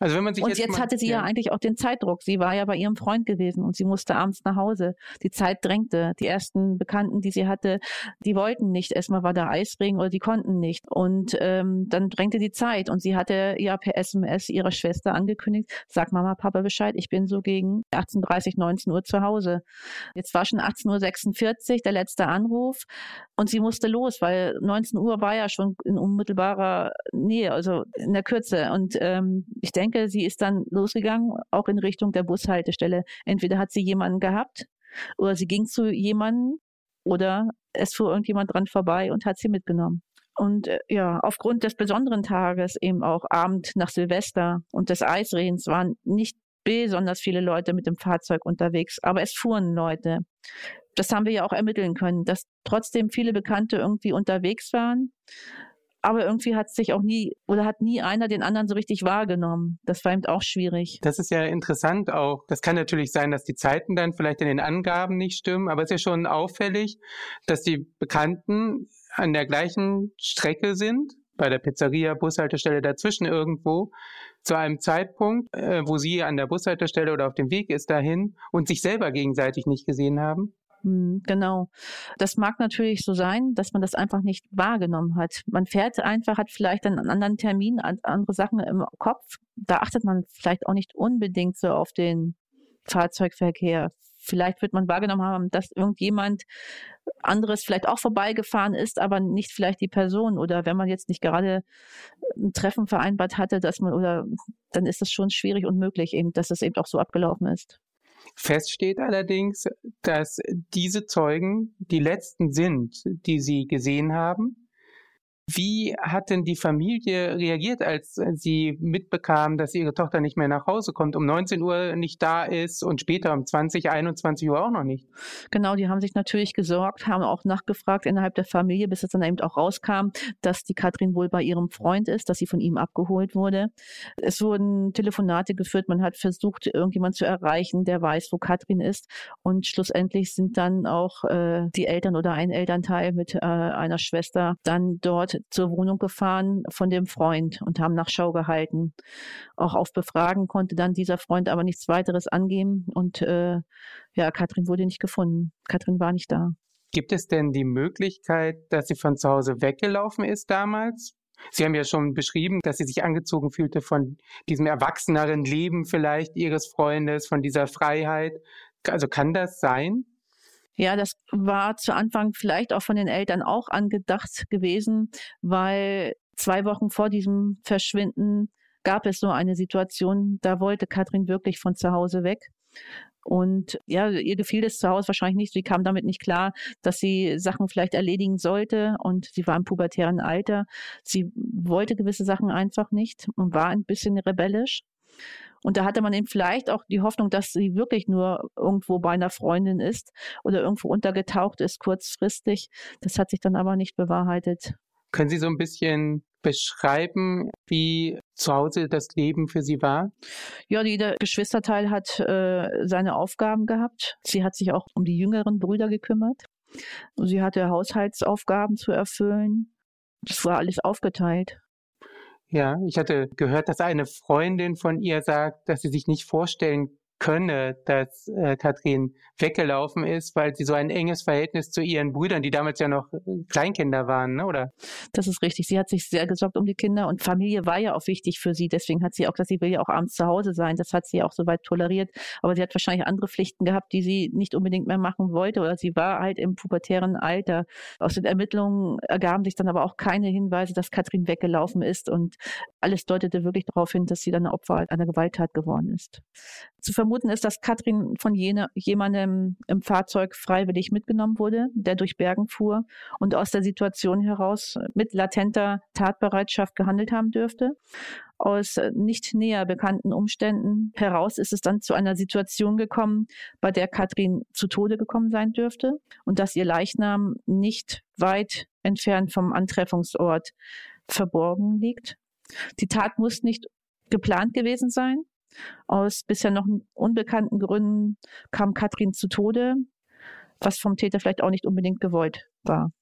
Speaker 2: Also wenn man sich
Speaker 3: und
Speaker 2: jetzt,
Speaker 3: jetzt,
Speaker 2: mal,
Speaker 3: hatte sie ja.
Speaker 2: ja
Speaker 3: eigentlich auch den Zeitdruck. Sie war ja bei ihrem Freund gewesen und sie musste abends nach Hause. Die Zeit drängte. Die ersten Bekannten, die sie hatte, die wollten nicht. Erstmal war da Eisregen oder die konnten nicht. Und ähm, dann drängte die Zeit und sie hatte ja per SMS ihrer Schwester angekündigt, sag Mama, Papa Bescheid, ich bin so gegen 18.30, 19 Uhr zu Hause. Jetzt war schon 18.46 Uhr der letzte Anruf und sie musste los, weil 19 Uhr war ja schon in unmittelbarer Nähe, also in der Kürze. Und ähm, ich denke, sie ist dann losgegangen, auch in Richtung der Bushaltestelle. Entweder hat sie jemanden gehabt oder sie ging zu jemandem oder es fuhr irgendjemand dran vorbei und hat sie mitgenommen. Und äh, ja, aufgrund des besonderen Tages, eben auch Abend nach Silvester und des Eisrehens, waren nicht besonders viele Leute mit dem Fahrzeug unterwegs, aber es fuhren Leute. Das haben wir ja auch ermitteln können, dass trotzdem viele Bekannte irgendwie unterwegs waren. Aber irgendwie hat sich auch nie oder hat nie einer den anderen so richtig wahrgenommen. Das war eben auch schwierig.
Speaker 2: Das ist ja interessant auch. Das kann natürlich sein, dass die Zeiten dann vielleicht in den Angaben nicht stimmen, aber es ist ja schon auffällig, dass die Bekannten an der gleichen Strecke sind, bei der Pizzeria, Bushaltestelle dazwischen irgendwo, zu einem Zeitpunkt, äh, wo sie an der Bushaltestelle oder auf dem Weg ist dahin und sich selber gegenseitig nicht gesehen haben.
Speaker 3: Hm, genau. Das mag natürlich so sein, dass man das einfach nicht wahrgenommen hat. Man fährt einfach, hat vielleicht einen anderen Termin, andere Sachen im Kopf. Da achtet man vielleicht auch nicht unbedingt so auf den Fahrzeugverkehr. Vielleicht wird man wahrgenommen haben, dass irgendjemand anderes vielleicht auch vorbeigefahren ist, aber nicht vielleicht die Person. Oder wenn man jetzt nicht gerade ein Treffen vereinbart hatte, dass man, oder dann ist es schon schwierig und möglich eben, dass es eben auch so abgelaufen ist.
Speaker 2: Fest steht allerdings, dass diese Zeugen die letzten sind, die sie gesehen haben. Wie hat denn die Familie reagiert, als sie mitbekam, dass ihre Tochter nicht mehr nach Hause kommt, um 19 Uhr nicht da ist und später um 20, 21 Uhr auch noch nicht?
Speaker 3: Genau, die haben sich natürlich gesorgt, haben auch nachgefragt innerhalb der Familie, bis es dann eben auch rauskam, dass die Katrin wohl bei ihrem Freund ist, dass sie von ihm abgeholt wurde. Es wurden Telefonate geführt, man hat versucht, irgendjemand zu erreichen, der weiß, wo Katrin ist. Und schlussendlich sind dann auch äh, die Eltern oder ein Elternteil mit äh, einer Schwester dann dort zur Wohnung gefahren von dem Freund und haben nach Schau gehalten. Auch auf Befragen konnte dann dieser Freund aber nichts weiteres angeben und äh, ja, Katrin wurde nicht gefunden. Katrin war nicht da.
Speaker 2: Gibt es denn die Möglichkeit, dass sie von zu Hause weggelaufen ist damals? Sie haben ja schon beschrieben, dass sie sich angezogen fühlte von diesem erwachseneren Leben vielleicht ihres Freundes, von dieser Freiheit. Also kann das sein?
Speaker 3: Ja, das war zu Anfang vielleicht auch von den Eltern auch angedacht gewesen, weil zwei Wochen vor diesem Verschwinden gab es so eine Situation, da wollte Katrin wirklich von zu Hause weg. Und ja, ihr gefiel das zu Hause wahrscheinlich nicht. Sie kam damit nicht klar, dass sie Sachen vielleicht erledigen sollte. Und sie war im pubertären Alter. Sie wollte gewisse Sachen einfach nicht und war ein bisschen rebellisch. Und da hatte man eben vielleicht auch die Hoffnung, dass sie wirklich nur irgendwo bei einer Freundin ist oder irgendwo untergetaucht ist, kurzfristig. Das hat sich dann aber nicht bewahrheitet.
Speaker 2: Können Sie so ein bisschen beschreiben, wie zu Hause das Leben für Sie war?
Speaker 3: Ja, jeder Geschwisterteil hat äh, seine Aufgaben gehabt. Sie hat sich auch um die jüngeren Brüder gekümmert. Sie hatte Haushaltsaufgaben zu erfüllen. Das war alles aufgeteilt.
Speaker 2: Ja, ich hatte gehört, dass eine Freundin von ihr sagt, dass sie sich nicht vorstellen könne, dass äh, Katrin weggelaufen ist, weil sie so ein enges Verhältnis zu ihren Brüdern, die damals ja noch äh, Kleinkinder waren, ne? oder?
Speaker 3: Das ist richtig. Sie hat sich sehr gesorgt um die Kinder und Familie war ja auch wichtig für sie. Deswegen hat sie auch gesagt, sie will ja auch abends zu Hause sein. Das hat sie auch soweit toleriert. Aber sie hat wahrscheinlich andere Pflichten gehabt, die sie nicht unbedingt mehr machen wollte oder sie war halt im pubertären Alter. Aus den Ermittlungen ergaben sich dann aber auch keine Hinweise, dass Katrin weggelaufen ist und alles deutete wirklich darauf hin, dass sie dann Opfer einer Gewalttat geworden ist. Zu vermuten ist, dass Katrin von jene, jemandem im Fahrzeug freiwillig mitgenommen wurde, der durch Bergen fuhr und aus der Situation heraus mit latenter Tatbereitschaft gehandelt haben dürfte. Aus nicht näher bekannten Umständen heraus ist es dann zu einer Situation gekommen, bei der Katrin zu Tode gekommen sein dürfte und dass ihr Leichnam nicht weit entfernt vom Antreffungsort verborgen liegt. Die Tat muss nicht geplant gewesen sein. Aus bisher noch unbekannten Gründen kam Katrin zu Tode, was vom Täter vielleicht auch nicht unbedingt gewollt war.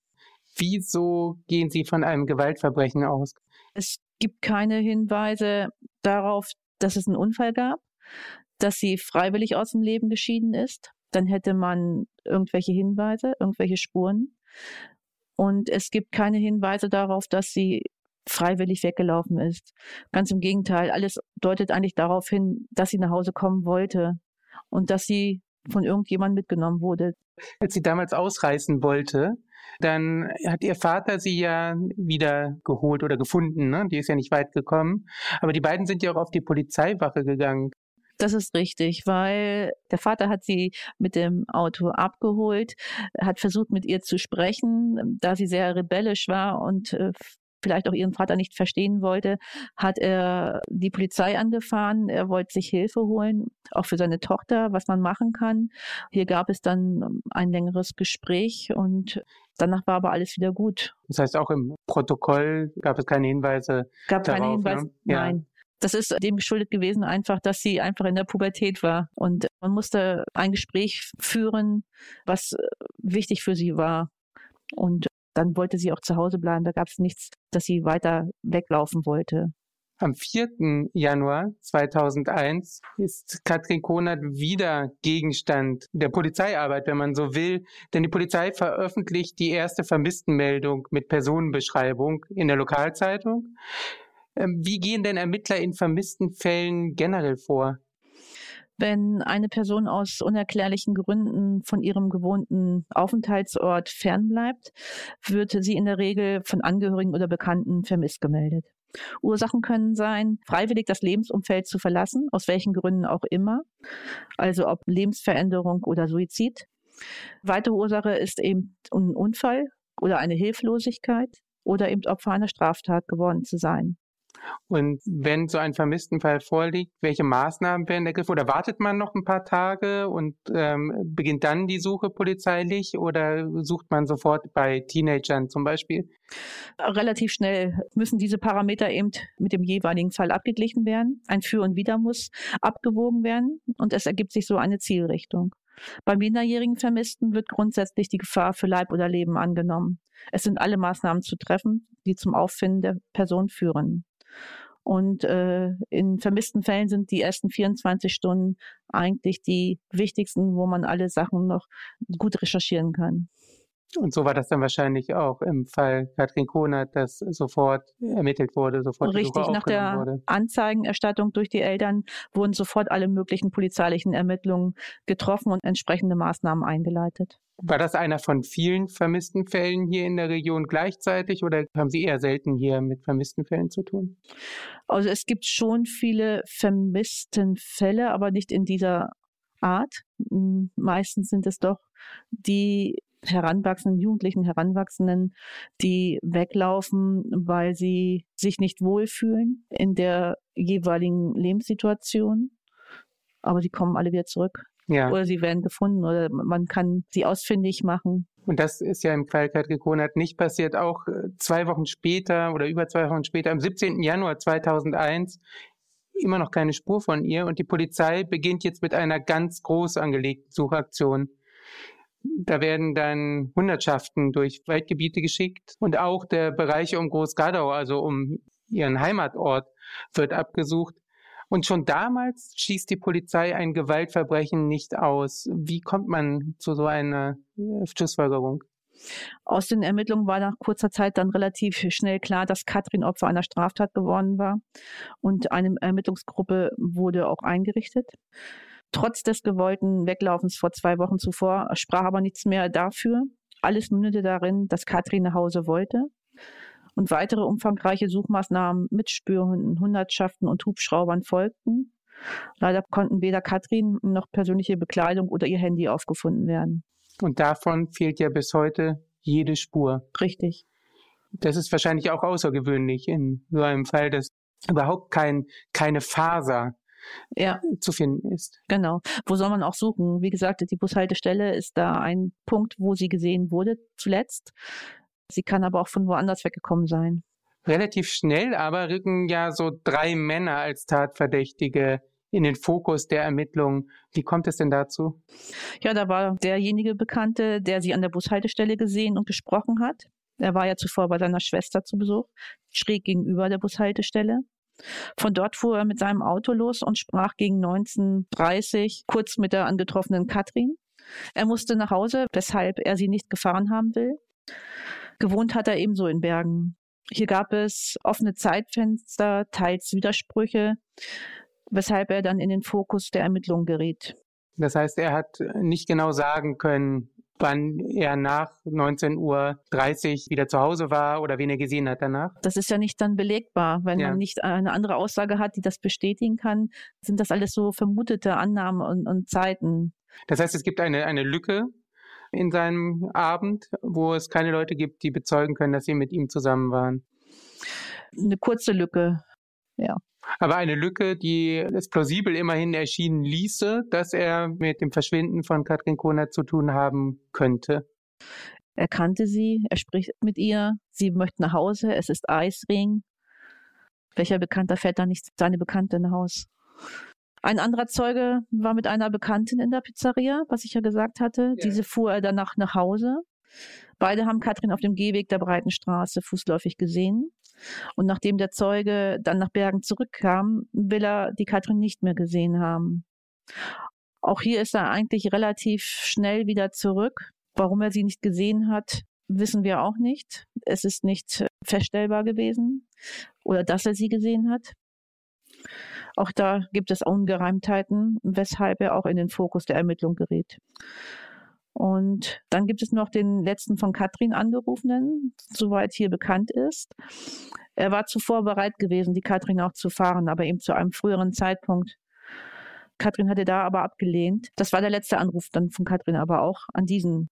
Speaker 2: Wieso gehen Sie von einem Gewaltverbrechen aus?
Speaker 3: Es gibt keine Hinweise darauf, dass es einen Unfall gab, dass sie freiwillig aus dem Leben geschieden ist. Dann hätte man irgendwelche Hinweise, irgendwelche Spuren. Und es gibt keine Hinweise darauf, dass sie freiwillig weggelaufen ist. Ganz im Gegenteil, alles deutet eigentlich darauf hin, dass sie nach Hause kommen wollte und dass sie von irgendjemandem mitgenommen wurde.
Speaker 2: Als sie damals ausreißen wollte, dann hat ihr Vater sie ja wieder geholt oder gefunden. Ne? Die ist ja nicht weit gekommen. Aber die beiden sind ja auch auf die Polizeiwache gegangen.
Speaker 3: Das ist richtig, weil der Vater hat sie mit dem Auto abgeholt, hat versucht mit ihr zu sprechen, da sie sehr rebellisch war und äh, vielleicht auch ihren Vater nicht verstehen wollte, hat er die Polizei angefahren. Er wollte sich Hilfe holen, auch für seine Tochter, was man machen kann. Hier gab es dann ein längeres Gespräch und danach war aber alles wieder gut.
Speaker 2: Das heißt, auch im Protokoll gab es keine Hinweise.
Speaker 3: Gab
Speaker 2: darauf,
Speaker 3: keine Hinweise,
Speaker 2: ne? ja.
Speaker 3: nein. Das ist dem geschuldet gewesen, einfach, dass sie einfach in der Pubertät war. Und man musste ein Gespräch führen, was wichtig für sie war. Und dann wollte sie auch zu Hause bleiben. Da gab es nichts, dass sie weiter weglaufen wollte.
Speaker 2: Am 4. Januar 2001 ist Katrin Konert wieder Gegenstand der Polizeiarbeit, wenn man so will. Denn die Polizei veröffentlicht die erste Vermisstenmeldung mit Personenbeschreibung in der Lokalzeitung. Ähm, wie gehen denn Ermittler in vermissten Fällen generell vor?
Speaker 3: Wenn eine Person aus unerklärlichen Gründen von ihrem gewohnten Aufenthaltsort fernbleibt, wird sie in der Regel von Angehörigen oder Bekannten vermisst gemeldet. Ursachen können sein, freiwillig das Lebensumfeld zu verlassen, aus welchen Gründen auch immer, also ob Lebensveränderung oder Suizid. Weitere Ursache ist eben ein Unfall oder eine Hilflosigkeit oder eben Opfer einer Straftat geworden zu sein.
Speaker 2: Und wenn so ein Vermisstenfall vorliegt, welche Maßnahmen werden ergriffen? Oder wartet man noch ein paar Tage und ähm, beginnt dann die Suche polizeilich oder sucht man sofort bei Teenagern zum Beispiel?
Speaker 3: Relativ schnell müssen diese Parameter eben mit dem jeweiligen Fall abgeglichen werden. Ein Für und Wider muss abgewogen werden und es ergibt sich so eine Zielrichtung. Bei minderjährigen Vermissten wird grundsätzlich die Gefahr für Leib oder Leben angenommen. Es sind alle Maßnahmen zu treffen, die zum Auffinden der Person führen. Und äh, in vermissten Fällen sind die ersten 24 Stunden eigentlich die wichtigsten, wo man alle Sachen noch gut recherchieren kann.
Speaker 2: Und so war das dann wahrscheinlich auch im Fall Katrin Konert, dass sofort ermittelt wurde, sofort
Speaker 3: Richtig, nach der
Speaker 2: wurde.
Speaker 3: Anzeigenerstattung durch die Eltern wurden sofort alle möglichen polizeilichen Ermittlungen getroffen und entsprechende Maßnahmen eingeleitet.
Speaker 2: War das einer von vielen vermissten Fällen hier in der Region gleichzeitig oder haben Sie eher selten hier mit vermissten Fällen zu tun?
Speaker 3: Also es gibt schon viele vermissten Fälle, aber nicht in dieser Art. Meistens sind es doch die Heranwachsenden, Jugendlichen, Heranwachsenden, die weglaufen, weil sie sich nicht wohlfühlen in der jeweiligen Lebenssituation. Aber sie kommen alle wieder zurück. Ja. Oder sie werden gefunden oder man kann sie ausfindig machen.
Speaker 2: Und das ist ja im Fall Katrin nicht passiert. Auch äh, zwei Wochen später oder über zwei Wochen später, am 17. Januar 2001, immer noch keine Spur von ihr. Und die Polizei beginnt jetzt mit einer ganz groß angelegten Suchaktion. Da werden dann Hundertschaften durch Waldgebiete geschickt und auch der Bereich um Großgadau, also um ihren Heimatort, wird abgesucht. Und schon damals schließt die Polizei ein Gewaltverbrechen nicht aus. Wie kommt man zu so einer äh, Schlussfolgerung?
Speaker 3: Aus den Ermittlungen war nach kurzer Zeit dann relativ schnell klar, dass Katrin Opfer einer Straftat geworden war und eine Ermittlungsgruppe wurde auch eingerichtet. Trotz des gewollten Weglaufens vor zwei Wochen zuvor sprach aber nichts mehr dafür. Alles mündete darin, dass Katrin nach Hause wollte. Und weitere umfangreiche Suchmaßnahmen mit Spürhunden, Hundertschaften und Hubschraubern folgten. Leider konnten weder Katrin noch persönliche Bekleidung oder ihr Handy aufgefunden werden.
Speaker 2: Und davon fehlt ja bis heute jede Spur.
Speaker 3: Richtig.
Speaker 2: Das ist wahrscheinlich auch außergewöhnlich in so einem Fall, dass überhaupt kein, keine Faser ja. zu finden ist.
Speaker 3: Genau. Wo soll man auch suchen? Wie gesagt, die Bushaltestelle ist da ein Punkt, wo sie gesehen wurde zuletzt. Sie kann aber auch von woanders weggekommen sein.
Speaker 2: Relativ schnell aber rücken ja so drei Männer als Tatverdächtige in den Fokus der Ermittlungen. Wie kommt es denn dazu?
Speaker 3: Ja, da war derjenige Bekannte, der sie an der Bushaltestelle gesehen und gesprochen hat. Er war ja zuvor bei seiner Schwester zu Besuch, schräg gegenüber der Bushaltestelle. Von dort fuhr er mit seinem Auto los und sprach gegen 19.30 kurz mit der angetroffenen Katrin. Er musste nach Hause, weshalb er sie nicht gefahren haben will. Gewohnt hat er ebenso in Bergen. Hier gab es offene Zeitfenster, teils Widersprüche, weshalb er dann in den Fokus der Ermittlungen geriet.
Speaker 2: Das heißt, er hat nicht genau sagen können, wann er nach 19.30 Uhr wieder zu Hause war oder wen er gesehen hat danach?
Speaker 3: Das ist ja nicht dann belegbar. Wenn ja. man nicht eine andere Aussage hat, die das bestätigen kann, sind das alles so vermutete Annahmen und, und Zeiten.
Speaker 2: Das heißt, es gibt eine, eine Lücke in seinem Abend, wo es keine Leute gibt, die bezeugen können, dass sie mit ihm zusammen waren.
Speaker 3: Eine kurze Lücke, ja.
Speaker 2: Aber eine Lücke, die es plausibel immerhin erschienen ließe, dass er mit dem Verschwinden von Katrin Kohner zu tun haben könnte.
Speaker 3: Er kannte sie, er spricht mit ihr, sie möchte nach Hause, es ist Eisring. Welcher Bekannter fährt da nicht seine Bekannte nach Haus? Ein anderer Zeuge war mit einer Bekannten in der Pizzeria, was ich ja gesagt hatte. Ja. Diese fuhr er danach nach Hause. Beide haben Katrin auf dem Gehweg der Breiten Straße fußläufig gesehen. Und nachdem der Zeuge dann nach Bergen zurückkam, will er die Katrin nicht mehr gesehen haben. Auch hier ist er eigentlich relativ schnell wieder zurück. Warum er sie nicht gesehen hat, wissen wir auch nicht. Es ist nicht feststellbar gewesen oder dass er sie gesehen hat. Auch da gibt es Ungereimtheiten, weshalb er auch in den Fokus der Ermittlung gerät. Und dann gibt es noch den letzten von Katrin angerufenen, soweit hier bekannt ist. Er war zuvor bereit gewesen, die Katrin auch zu fahren, aber eben zu einem früheren Zeitpunkt. Katrin hatte da aber abgelehnt. Das war der letzte Anruf dann von Katrin aber auch an diesen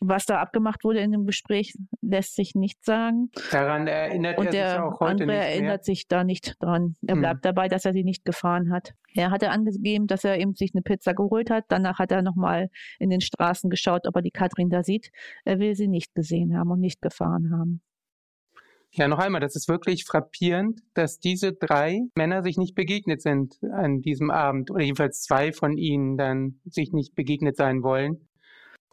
Speaker 3: was da abgemacht wurde in dem Gespräch, lässt sich nicht sagen.
Speaker 2: Daran erinnert
Speaker 3: Und
Speaker 2: er sich auch heute
Speaker 3: andere
Speaker 2: nicht
Speaker 3: mehr. erinnert sich da nicht dran. Er hm. bleibt hm. dabei, dass er sie nicht gefahren hat. Er hatte angegeben, dass er eben sich eine Pizza geholt hat. Danach hat er nochmal in den Straßen geschaut, ob er die Katrin da sieht. Er will sie nicht gesehen haben und nicht gefahren haben.
Speaker 2: Ja, noch einmal, das ist wirklich frappierend, dass diese drei Männer sich nicht begegnet sind an diesem Abend oder jedenfalls zwei von ihnen dann sich nicht begegnet sein wollen.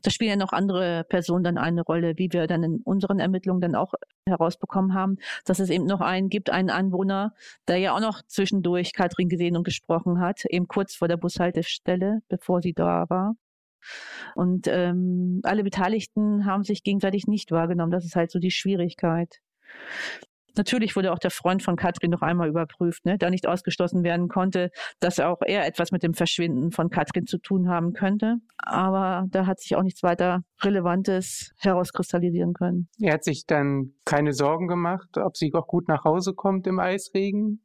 Speaker 3: Da spielen ja noch andere Personen dann eine Rolle, wie wir dann in unseren Ermittlungen dann auch herausbekommen haben, dass es eben noch einen gibt, einen Anwohner, der ja auch noch zwischendurch Katrin gesehen und gesprochen hat, eben kurz vor der Bushaltestelle, bevor sie da war. Und ähm, alle Beteiligten haben sich gegenseitig nicht wahrgenommen. Das ist halt so die Schwierigkeit. Natürlich wurde auch der Freund von Katrin noch einmal überprüft, ne, da nicht ausgeschlossen werden konnte, dass auch er etwas mit dem Verschwinden von Katrin zu tun haben könnte. Aber da hat sich auch nichts weiter Relevantes herauskristallisieren können.
Speaker 2: Er hat sich dann keine Sorgen gemacht, ob sie auch gut nach Hause kommt im Eisregen?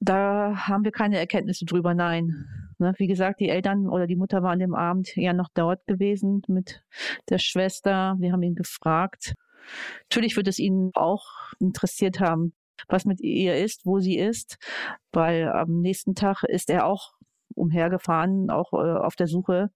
Speaker 3: Da haben wir keine Erkenntnisse drüber, nein. Ne, wie gesagt, die Eltern oder die Mutter waren an dem Abend ja noch dort gewesen mit der Schwester. Wir haben ihn gefragt. Natürlich wird es ihn auch interessiert haben, was mit ihr ist, wo sie ist, weil am nächsten Tag ist er auch umhergefahren, auch äh, auf der Suche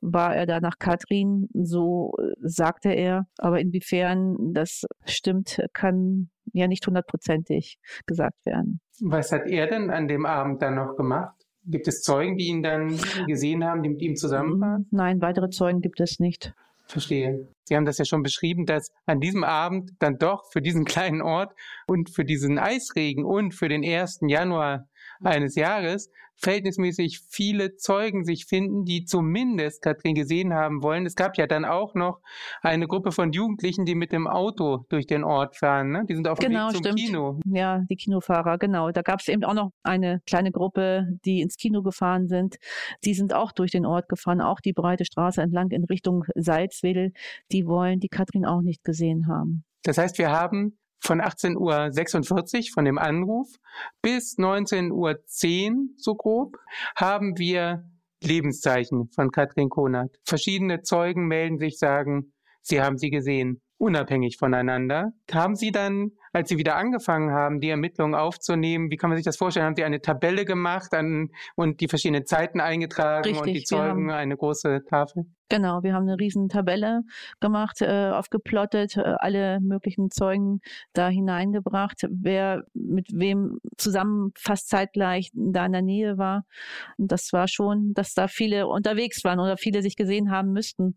Speaker 3: war er da nach Katrin, so äh, sagte er. Aber inwiefern das stimmt, kann ja nicht hundertprozentig gesagt werden.
Speaker 2: Was hat er denn an dem Abend dann noch gemacht? Gibt es Zeugen, die ihn dann gesehen haben, die mit ihm zusammen waren?
Speaker 3: Nein, weitere Zeugen gibt es nicht.
Speaker 2: Verstehe. Sie haben das ja schon beschrieben, dass an diesem Abend dann doch für diesen kleinen Ort und für diesen Eisregen und für den 1. Januar eines Jahres verhältnismäßig viele Zeugen sich finden, die zumindest Katrin gesehen haben wollen. Es gab ja dann auch noch eine Gruppe von Jugendlichen, die mit dem Auto durch den Ort fahren. Ne? Die sind auf dem
Speaker 3: genau,
Speaker 2: Weg zum
Speaker 3: stimmt.
Speaker 2: Kino.
Speaker 3: Ja, die Kinofahrer, genau. Da gab es eben auch noch eine kleine Gruppe, die ins Kino gefahren sind. Die sind auch durch den Ort gefahren, auch die breite Straße entlang in Richtung Salzwedel. Die wollen die Katrin auch nicht gesehen haben.
Speaker 2: Das heißt, wir haben von 18.46 Uhr von dem Anruf bis 19.10 Uhr so grob haben wir Lebenszeichen von Katrin Konert. Verschiedene Zeugen melden sich, sagen, sie haben sie gesehen, unabhängig voneinander. Haben Sie dann als Sie wieder angefangen haben, die Ermittlungen aufzunehmen, wie kann man sich das vorstellen? Haben Sie eine Tabelle gemacht an, und die verschiedenen Zeiten eingetragen
Speaker 3: Richtig,
Speaker 2: und die Zeugen eine große Tafel?
Speaker 3: Genau, wir haben eine riesen Tabelle gemacht, äh, aufgeplottet, äh, alle möglichen Zeugen da hineingebracht, wer mit wem zusammen fast zeitgleich da in der Nähe war. Und das war schon, dass da viele unterwegs waren oder viele sich gesehen haben müssten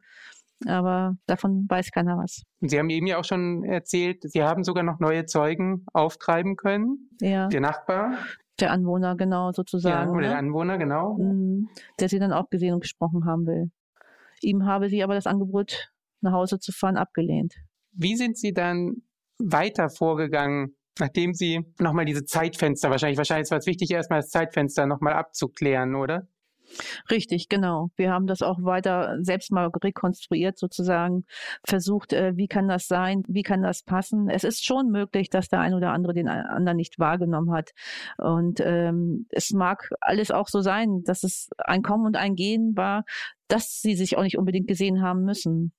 Speaker 3: aber davon weiß keiner was.
Speaker 2: Sie haben eben ja auch schon erzählt, Sie haben sogar noch neue Zeugen auftreiben können.
Speaker 3: Ja.
Speaker 2: Der Nachbar.
Speaker 3: Der Anwohner, genau, sozusagen.
Speaker 2: Ja, oder
Speaker 3: ne?
Speaker 2: der Anwohner, genau.
Speaker 3: Mhm. Der sie dann auch gesehen und gesprochen haben will. Ihm habe sie aber das Angebot, nach Hause zu fahren, abgelehnt.
Speaker 2: Wie sind Sie dann weiter vorgegangen, nachdem Sie nochmal diese Zeitfenster, wahrscheinlich, wahrscheinlich war es wichtig, erstmal das Zeitfenster nochmal abzuklären, oder?
Speaker 3: Richtig, genau. Wir haben das auch weiter selbst mal rekonstruiert sozusagen, versucht, äh, wie kann das sein, wie kann das passen. Es ist schon möglich, dass der ein oder andere den anderen nicht wahrgenommen hat. Und ähm, es mag alles auch so sein, dass es ein Kommen und ein Gehen war, dass sie sich auch nicht unbedingt gesehen haben müssen.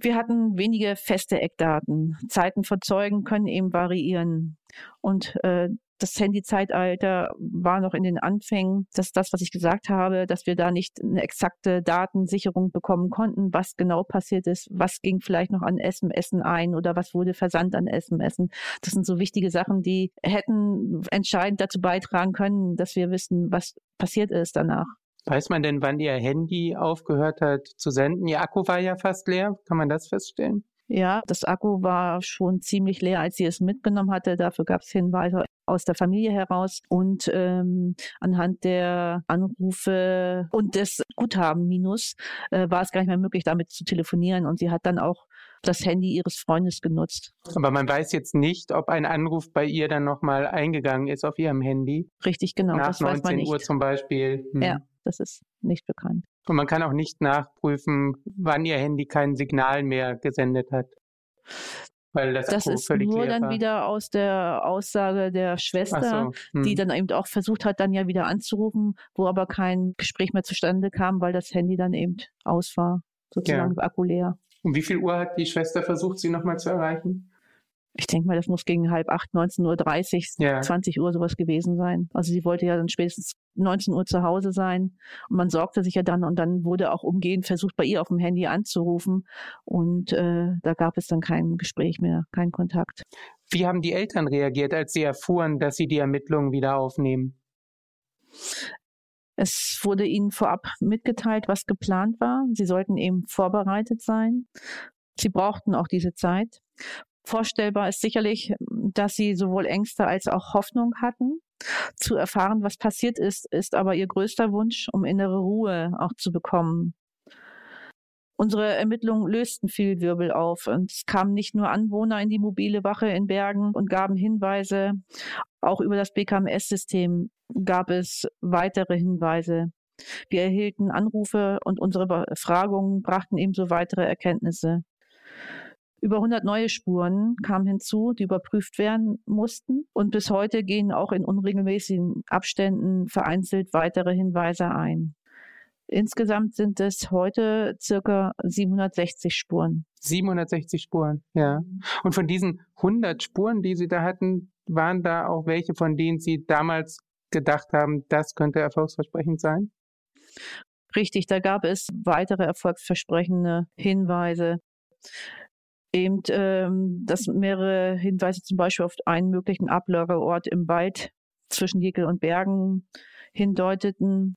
Speaker 3: Wir hatten wenige feste Eckdaten. Zeiten von Zeugen können eben variieren. Und äh, das Handy-Zeitalter war noch in den Anfängen. Das ist das, was ich gesagt habe, dass wir da nicht eine exakte Datensicherung bekommen konnten, was genau passiert ist, was ging vielleicht noch an SMS ein oder was wurde versandt an SMS. Das sind so wichtige Sachen, die hätten entscheidend dazu beitragen können, dass wir wissen, was passiert ist danach.
Speaker 2: Weiß man denn, wann Ihr Handy aufgehört hat zu senden? Ihr Akku war ja fast leer. Kann man das feststellen?
Speaker 3: Ja, das Akku war schon ziemlich leer, als sie es mitgenommen hatte. Dafür gab es Hinweise aus der Familie heraus und ähm, anhand der Anrufe und des Guthaben minus äh, war es gar nicht mehr möglich, damit zu telefonieren. Und sie hat dann auch das Handy ihres Freundes genutzt.
Speaker 2: Aber man weiß jetzt nicht, ob ein Anruf bei ihr dann nochmal eingegangen ist auf ihrem Handy.
Speaker 3: Richtig, genau.
Speaker 2: Nach
Speaker 3: das
Speaker 2: 19
Speaker 3: weiß man nicht.
Speaker 2: Uhr zum Beispiel. Hm.
Speaker 3: Ja, das ist nicht bekannt.
Speaker 2: Und man kann auch nicht nachprüfen, wann ihr Handy kein Signal mehr gesendet hat. Weil das,
Speaker 3: Das
Speaker 2: Akku
Speaker 3: ist
Speaker 2: völlig
Speaker 3: nur dann
Speaker 2: war.
Speaker 3: wieder aus der Aussage der Schwester,
Speaker 2: so, hm.
Speaker 3: die dann eben auch versucht hat, dann ja wieder anzurufen, wo aber kein Gespräch mehr zustande kam, weil das Handy dann eben aus war, sozusagen Akku leer.
Speaker 2: Um wie viel Uhr hat die Schwester versucht, sie nochmal zu erreichen?
Speaker 3: Ich denke mal, das muss gegen halb acht, 19.30 Uhr,
Speaker 2: Ja.
Speaker 3: 20 Uhr sowas gewesen sein. Also sie wollte ja dann spätestens 19 Uhr zu Hause sein und man sorgte sich ja dann und dann wurde auch umgehend versucht, bei ihr auf dem Handy anzurufen und äh, da gab es dann kein Gespräch mehr, keinen Kontakt.
Speaker 2: Wie haben die Eltern reagiert, als sie erfuhren, dass sie die Ermittlungen wieder aufnehmen?
Speaker 3: Es wurde ihnen vorab mitgeteilt, was geplant war. Sie sollten eben vorbereitet sein. Sie brauchten auch diese Zeit. Vorstellbar ist sicherlich, dass sie sowohl Ängste als auch Hoffnung hatten. Zu erfahren, was passiert ist, ist aber ihr größter Wunsch, um innere Ruhe auch zu bekommen. Unsere Ermittlungen lösten viel Wirbel auf und es kamen nicht nur Anwohner in die mobile Wache in Bergen und gaben Hinweise. Auch über das BKMS-System gab es weitere Hinweise. Wir erhielten Anrufe und unsere Befragungen brachten ebenso weitere Erkenntnisse. Über 100 neue Spuren kamen hinzu, die überprüft werden mussten. Und bis heute gehen auch in unregelmäßigen Abständen vereinzelt weitere Hinweise ein. Insgesamt sind es heute circa 760 Spuren.
Speaker 2: 760 Spuren, ja. Und von diesen 100 Spuren, die Sie da hatten, waren da auch welche, von denen Sie damals gedacht haben, das könnte erfolgsversprechend sein?
Speaker 3: Richtig, da gab es weitere erfolgsversprechende Hinweise. Eben, ähm, dass mehrere Hinweise zum Beispiel auf einen möglichen Ablagerort im Wald zwischen Jekyll und Bergen hindeuteten.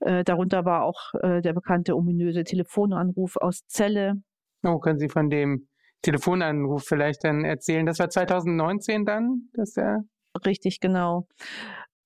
Speaker 3: Äh, darunter war auch äh, der bekannte ominöse Telefonanruf aus Celle.
Speaker 2: Oh, können Sie von dem Telefonanruf vielleicht dann erzählen? Das war 2019 dann, dass der
Speaker 3: Richtig, genau.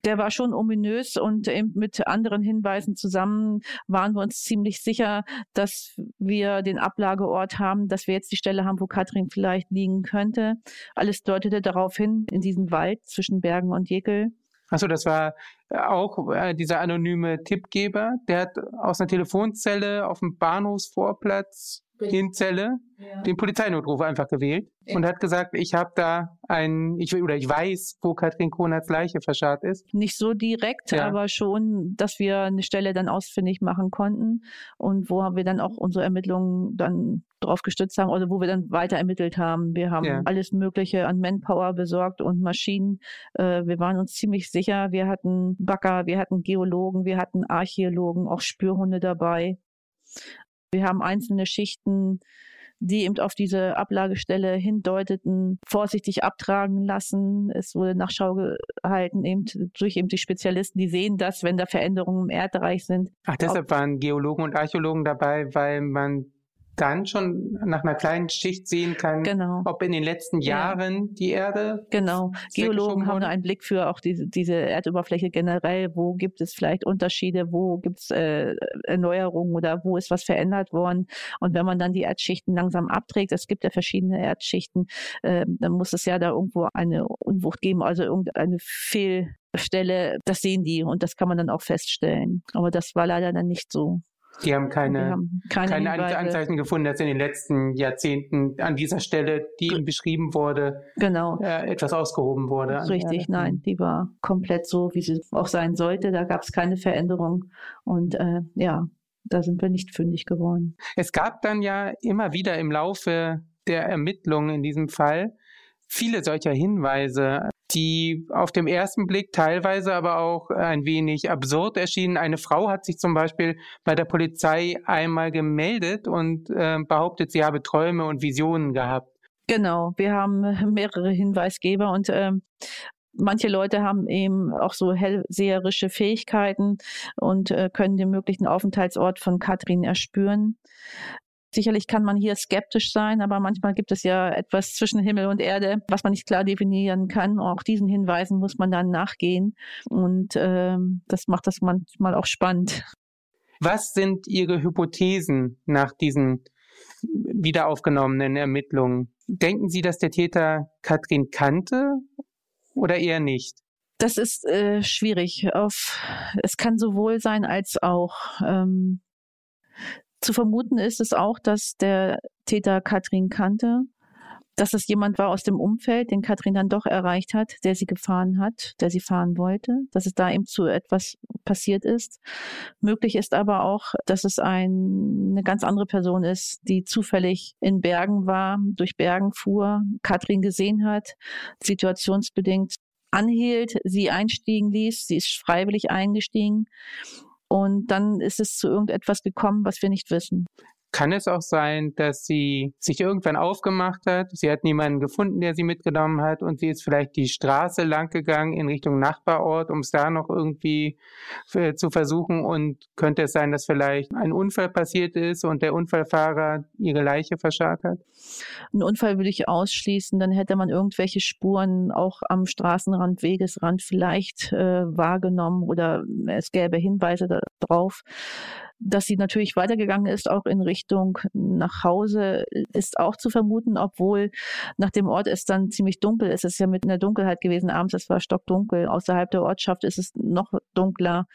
Speaker 3: Der war schon ominös und eben mit anderen Hinweisen zusammen waren wir uns ziemlich sicher, dass wir den Ablageort haben, dass wir jetzt die Stelle haben, wo Katrin vielleicht liegen könnte. Alles deutete darauf hin, in diesem Wald zwischen Bergen und Jekyll.
Speaker 2: Achso, das war äh, auch äh, dieser anonyme Tippgeber, der hat aus einer Telefonzelle auf dem Bahnhofsvorplatz in Celle den Polizeinotruf einfach gewählt und hat gesagt, ich habe da ein, ich oder ich weiß, wo Katrin Kronerts Leiche verscharrt ist.
Speaker 3: Nicht so direkt,
Speaker 2: Ja.
Speaker 3: aber schon, dass wir eine Stelle dann ausfindig machen konnten und wo haben wir dann auch unsere Ermittlungen dann drauf gestützt haben oder wo wir dann weiter ermittelt haben. Wir haben
Speaker 2: Ja.
Speaker 3: alles Mögliche an Manpower besorgt und Maschinen. Äh, wir waren uns ziemlich sicher. Wir hatten Bagger, wir hatten Geologen, wir hatten Archäologen, auch Spürhunde dabei. Wir haben einzelne Schichten die eben auf diese Ablagestelle hindeuteten, vorsichtig abtragen lassen. Es wurde Nachschau gehalten eben durch eben die Spezialisten, die sehen das, wenn da Veränderungen im Erdreich sind.
Speaker 2: Ach, deshalb waren Geologen und Archäologen dabei, weil man dann schon nach einer kleinen Schicht sehen kann, genau. ob in den letzten Jahren ja. die Erde.
Speaker 3: Genau. Geologen haben einen Blick für auch diese, diese Erdoberfläche generell. Wo gibt es vielleicht Unterschiede? Wo gibt es äh, Erneuerungen oder wo ist was verändert worden? Und wenn man dann die Erdschichten langsam abträgt, es gibt ja verschiedene Erdschichten, äh, dann muss es ja da irgendwo eine Unwucht geben, also irgendeine Fehlstelle. Das sehen die und das kann man dann auch feststellen. Aber das war leider dann nicht so.
Speaker 2: Die haben keine, haben keine, keine Anzeichen gefunden, dass in den letzten Jahrzehnten an dieser Stelle, die ihm beschrieben wurde,
Speaker 3: genau.
Speaker 2: Äh, etwas ausgehoben wurde.
Speaker 3: Richtig, nein, die war komplett so, wie sie auch sein sollte. Da gab es keine Veränderung. Und äh, ja, da sind wir nicht fündig geworden.
Speaker 2: Es gab dann ja immer wieder im Laufe der Ermittlungen in diesem Fall viele solcher Hinweise die auf dem ersten Blick teilweise aber auch ein wenig absurd erschienen. Eine Frau hat sich zum Beispiel bei der Polizei einmal gemeldet und äh, behauptet, sie habe Träume und Visionen gehabt.
Speaker 3: Genau, wir haben mehrere Hinweisgeber und ähm, Manche Leute haben eben auch so hellseherische Fähigkeiten und äh, können den möglichen Aufenthaltsort von Katrin erspüren. Sicherlich kann man hier skeptisch sein, aber manchmal gibt es ja etwas zwischen Himmel und Erde, was man nicht klar definieren kann. Auch diesen Hinweisen muss man dann nachgehen und äh, das macht das manchmal auch spannend.
Speaker 2: Was sind Ihre Hypothesen nach diesen wiederaufgenommenen Ermittlungen? Denken Sie, dass der Täter Katrin kannte oder eher nicht?
Speaker 3: Das ist äh, schwierig. Auf, es kann sowohl sein als auch. Ähm, zu vermuten ist es auch, dass der Täter Katrin kannte, dass es jemand war aus dem Umfeld, den Katrin dann doch erreicht hat, der sie gefahren hat, der sie fahren wollte, dass es da eben zu etwas passiert ist. Möglich ist aber auch, dass es ein, eine ganz andere Person ist, die zufällig in Bergen war, durch Bergen fuhr, Katrin gesehen hat, situationsbedingt anhielt, sie einstiegen ließ, sie ist freiwillig eingestiegen und dann ist es zu irgendetwas gekommen, was wir nicht wissen.
Speaker 2: Kann es auch sein, dass sie sich irgendwann aufgemacht hat? Sie hat niemanden gefunden, der sie mitgenommen hat und sie ist vielleicht die Straße lang gegangen in Richtung Nachbarort, um es da noch irgendwie zu versuchen. Und könnte es sein, dass vielleicht ein Unfall passiert ist und der Unfallfahrer ihre Leiche verscharrt hat?
Speaker 3: Ein Unfall würde ich ausschließen. Dann hätte man irgendwelche Spuren auch am Straßenrand, Wegesrand vielleicht äh, wahrgenommen oder es gäbe Hinweise darauf. Dass sie natürlich weitergegangen ist, auch in Richtung nach Hause, ist auch zu vermuten, obwohl nach dem Ort es dann ziemlich dunkel ist. Es ist ja mit in der Dunkelheit gewesen abends, es war stockdunkel. Außerhalb der Ortschaft ist es noch dunkler.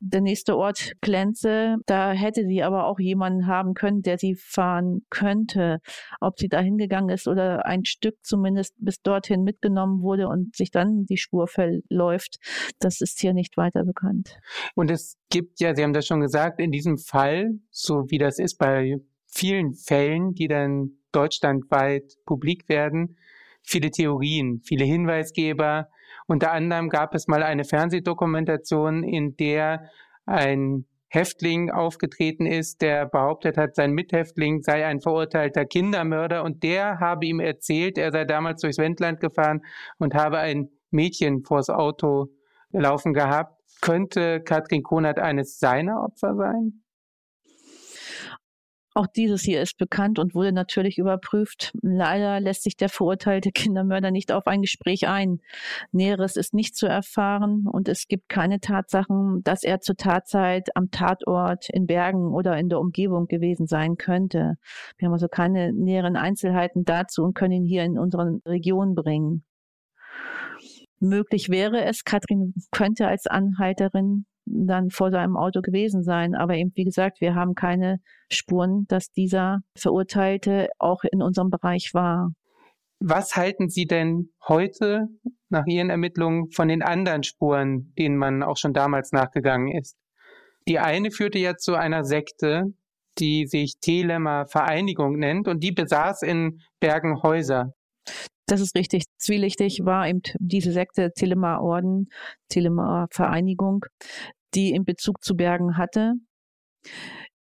Speaker 3: Der nächste Ort, Klenze, da hätte sie aber auch jemanden haben können, der sie fahren könnte. Ob sie da hingegangen ist oder ein Stück zumindest bis dorthin mitgenommen wurde und sich dann die Spur verläuft, das ist hier nicht weiter bekannt.
Speaker 2: Und es gibt ja, Sie haben das schon gesagt, in diesem Fall, so wie das ist bei vielen Fällen, die dann deutschlandweit publik werden, viele Theorien, viele Hinweisgeber. Unter anderem gab es mal eine Fernsehdokumentation, in der ein Häftling aufgetreten ist, der behauptet hat, sein Mithäftling sei ein verurteilter Kindermörder und der habe ihm erzählt, er sei damals durchs Wendland gefahren und habe ein Mädchen vors Auto laufen gehabt könnte Katrin Konert eines seiner Opfer sein?
Speaker 3: Auch dieses hier ist bekannt und wurde natürlich überprüft. Leider lässt sich der verurteilte Kindermörder nicht auf ein Gespräch ein. Näheres ist nicht zu erfahren und es gibt keine Tatsachen, dass er zur Tatzeit am Tatort in Bergen oder in der Umgebung gewesen sein könnte. Wir haben also keine näheren Einzelheiten dazu und können ihn hier in unseren Region bringen möglich wäre es. Katrin könnte als Anhalterin dann vor seinem Auto gewesen sein. Aber eben, wie gesagt, wir haben keine Spuren, dass dieser Verurteilte auch in unserem Bereich war.
Speaker 2: Was halten Sie denn heute nach Ihren Ermittlungen von den anderen Spuren, denen man auch schon damals nachgegangen ist? Die eine führte ja zu einer Sekte, die sich Telemer Vereinigung nennt und die besaß in Bergen Häuser.
Speaker 3: Das ist richtig. Zwielichtig war eben diese Sekte Telemar Orden, Telemar Vereinigung, die in Bezug zu Bergen hatte.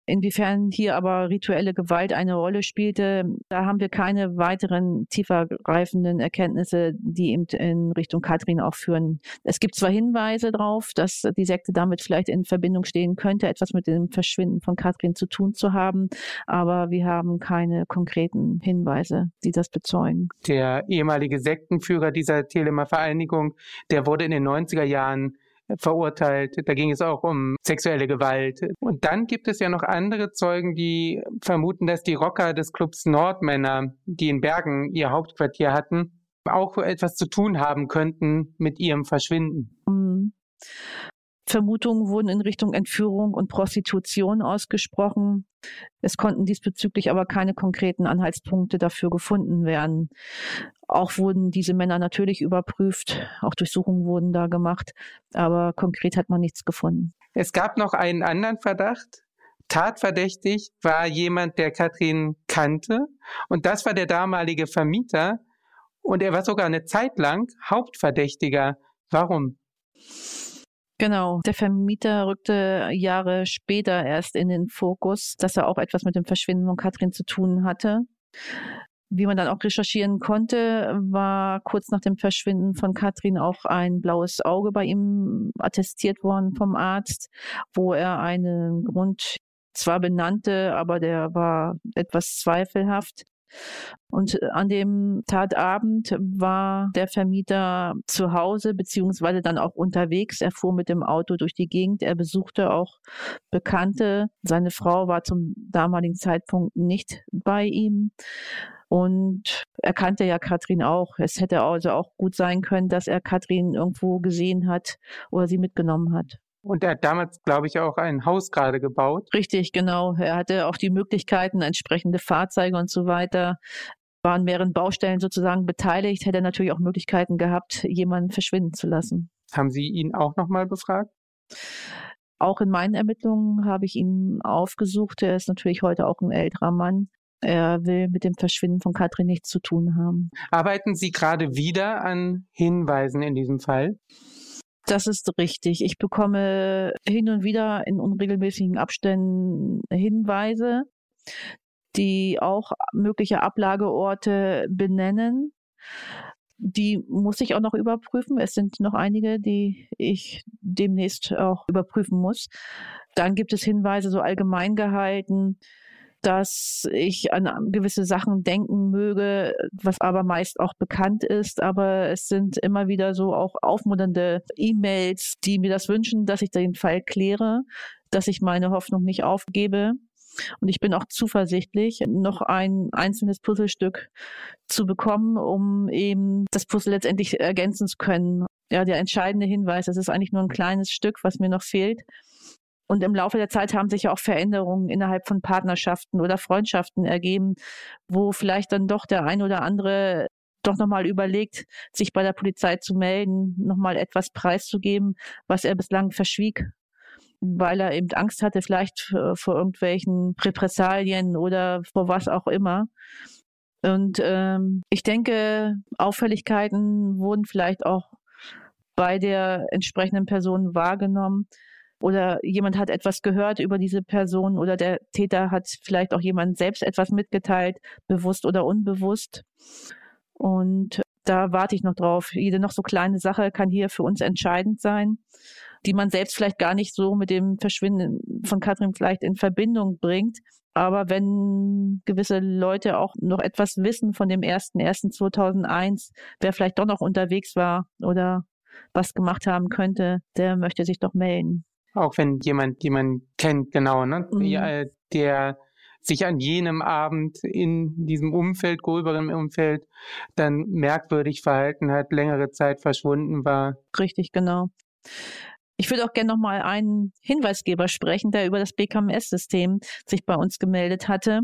Speaker 3: Inwiefern hier aber rituelle Gewalt eine Rolle spielte, da haben wir keine weiteren tiefergreifenden Erkenntnisse, die eben in Richtung Katrin auch führen. Es gibt zwar Hinweise darauf, dass die Sekte damit vielleicht in Verbindung stehen könnte, etwas mit dem Verschwinden von Katrin zu tun zu haben, aber wir haben keine konkreten Hinweise, die das bezeugen.
Speaker 2: Der ehemalige Sektenführer dieser Telemer Vereinigung, der wurde in den 90er Jahren verurteilt. Da ging es auch um sexuelle Gewalt. Und dann gibt es ja noch andere Zeugen, die vermuten, dass die Rocker des Clubs Nordmänner, die in Bergen ihr Hauptquartier hatten, auch etwas zu tun haben könnten mit ihrem Verschwinden. Mhm.
Speaker 3: Vermutungen wurden in Richtung Entführung und Prostitution ausgesprochen. Es konnten diesbezüglich aber keine konkreten Anhaltspunkte dafür gefunden werden. Auch wurden diese Männer natürlich überprüft, auch Durchsuchungen wurden da gemacht, aber konkret hat man nichts gefunden.
Speaker 2: Es gab noch einen anderen Verdacht. Tatverdächtig war jemand, der Katrin kannte, und das war der damalige Vermieter, und er war sogar eine Zeit lang Hauptverdächtiger. Warum?
Speaker 3: Genau, der Vermieter rückte Jahre später erst in den Fokus, dass er auch etwas mit dem Verschwinden von Katrin zu tun hatte. Wie man dann auch recherchieren konnte, war kurz nach dem Verschwinden von Katrin auch ein blaues Auge bei ihm attestiert worden vom Arzt, wo er einen Grund zwar benannte, aber der war etwas zweifelhaft. Und an dem Tatabend war der Vermieter zu Hause beziehungsweise dann auch unterwegs. Er fuhr mit dem Auto durch die Gegend. Er besuchte auch Bekannte. Seine Frau war zum damaligen Zeitpunkt nicht bei ihm. Und er kannte ja Katrin auch. Es hätte also auch gut sein können, dass er Katrin irgendwo gesehen hat oder sie mitgenommen hat.
Speaker 2: Und er hat damals, glaube ich, auch ein Haus gerade gebaut.
Speaker 3: Richtig, genau. Er hatte auch die Möglichkeiten, entsprechende Fahrzeuge und so weiter. War an mehreren Baustellen sozusagen beteiligt, hätte er natürlich auch Möglichkeiten gehabt, jemanden verschwinden zu lassen.
Speaker 2: Haben Sie ihn auch nochmal befragt?
Speaker 3: Auch in meinen Ermittlungen habe ich ihn aufgesucht. Er ist natürlich heute auch ein älterer Mann. Er will mit dem Verschwinden von Katrin nichts zu tun haben.
Speaker 2: Arbeiten Sie gerade wieder an Hinweisen in diesem Fall?
Speaker 3: Das ist richtig. Ich bekomme hin und wieder in unregelmäßigen Abständen Hinweise, die auch mögliche Ablageorte benennen. Die muss ich auch noch überprüfen. Es sind noch einige, die ich demnächst auch überprüfen muss. Dann gibt es Hinweise so allgemein gehalten, dass ich an gewisse Sachen denken möge, was aber meist auch bekannt ist. Aber es sind immer wieder so auch aufmunternde E-Mails, die mir das wünschen, dass ich den Fall kläre, dass ich meine Hoffnung nicht aufgebe. Und ich bin auch zuversichtlich, noch ein einzelnes Puzzlestück zu bekommen, um eben das Puzzle letztendlich ergänzen zu können. Ja, der entscheidende Hinweis, es ist eigentlich nur ein kleines Stück, was mir noch fehlt. Und im Laufe der Zeit haben sich ja auch Veränderungen innerhalb von Partnerschaften oder Freundschaften ergeben, wo vielleicht dann doch der ein oder andere doch nochmal überlegt, sich bei der Polizei zu melden, nochmal etwas preiszugeben, was er bislang verschwieg, weil er eben Angst hatte, vielleicht vor irgendwelchen Repressalien oder vor was auch immer. Und ähm, ich denke, Auffälligkeiten wurden vielleicht auch bei der entsprechenden Person wahrgenommen oder jemand hat etwas gehört über diese Person oder der Täter hat vielleicht auch jemand selbst etwas mitgeteilt, bewusst oder unbewusst. Und da warte ich noch drauf. Jede noch so kleine Sache kann hier für uns entscheidend sein, die man selbst vielleicht gar nicht so mit dem Verschwinden von Katrin vielleicht in Verbindung bringt. Aber wenn gewisse Leute auch noch etwas wissen von dem 1.1.2001, wer vielleicht doch noch unterwegs war oder was gemacht haben könnte, der möchte sich doch melden.
Speaker 2: Auch wenn jemand jemand kennt, genau, ne? Mhm. Ja, der sich an jenem Abend in diesem Umfeld, gröberen Umfeld, dann merkwürdig verhalten hat, längere Zeit verschwunden war.
Speaker 3: Richtig, genau. Ich würde auch gerne noch mal einen Hinweisgeber sprechen, der über das BKMS-System sich bei uns gemeldet hatte.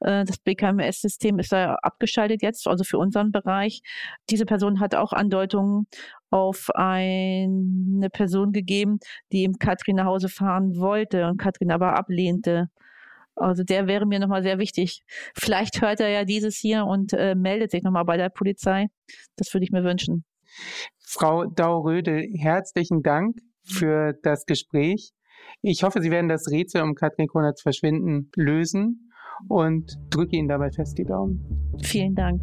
Speaker 3: Äh, das BKMS-System ist da abgeschaltet jetzt, also für unseren Bereich. Diese Person hat auch Andeutungen auf eine Person gegeben, die ihm Katrin nach Hause fahren wollte und Katrin aber ablehnte. Also der wäre mir nochmal sehr wichtig. Vielleicht hört er ja dieses hier und äh, meldet sich nochmal bei der Polizei. Das würde ich mir wünschen.
Speaker 2: Frau Daurödel, herzlichen Dank für das Gespräch. Ich hoffe, Sie werden das Rätsel um Katrin Konerts Verschwinden lösen und drücke Ihnen dabei fest die Daumen.
Speaker 3: Vielen Dank.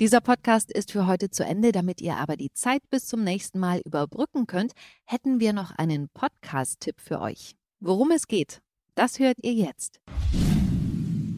Speaker 4: Dieser Podcast ist für heute zu Ende. Damit ihr aber die Zeit bis zum nächsten Mal überbrücken könnt, hätten wir noch einen Podcast-Tipp für euch. Worum es geht, das hört ihr jetzt.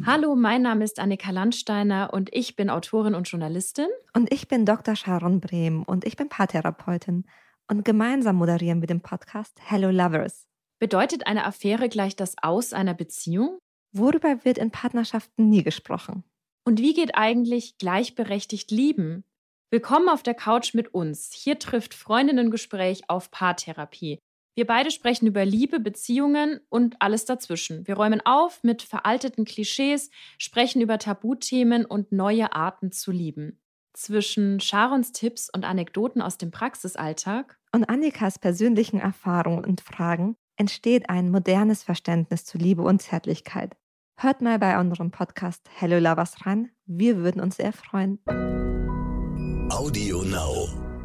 Speaker 5: Hallo, mein Name ist Annika Landsteiner und ich bin Autorin und Journalistin.
Speaker 6: Und ich bin Dr. Sharon Brehm und ich bin Paartherapeutin. Und gemeinsam moderieren wir den Podcast Hello Lovers.
Speaker 5: Bedeutet eine Affäre gleich das Aus einer Beziehung?
Speaker 6: Worüber wird in Partnerschaften nie gesprochen?
Speaker 5: Und wie geht eigentlich gleichberechtigt lieben? Willkommen auf der Couch mit uns. Hier trifft Freundinnengespräch auf Paartherapie. Wir beide sprechen über Liebe, Beziehungen und alles dazwischen. Wir räumen auf mit veralteten Klischees, sprechen über Tabuthemen und neue Arten zu lieben. Zwischen Sharons Tipps und Anekdoten aus dem Praxisalltag
Speaker 6: und Annikas persönlichen Erfahrungen und Fragen entsteht ein modernes Verständnis zu Liebe und Zärtlichkeit. Hört mal bei unserem Podcast Hello Lovers rein. Wir würden uns sehr freuen.
Speaker 7: Audio Now.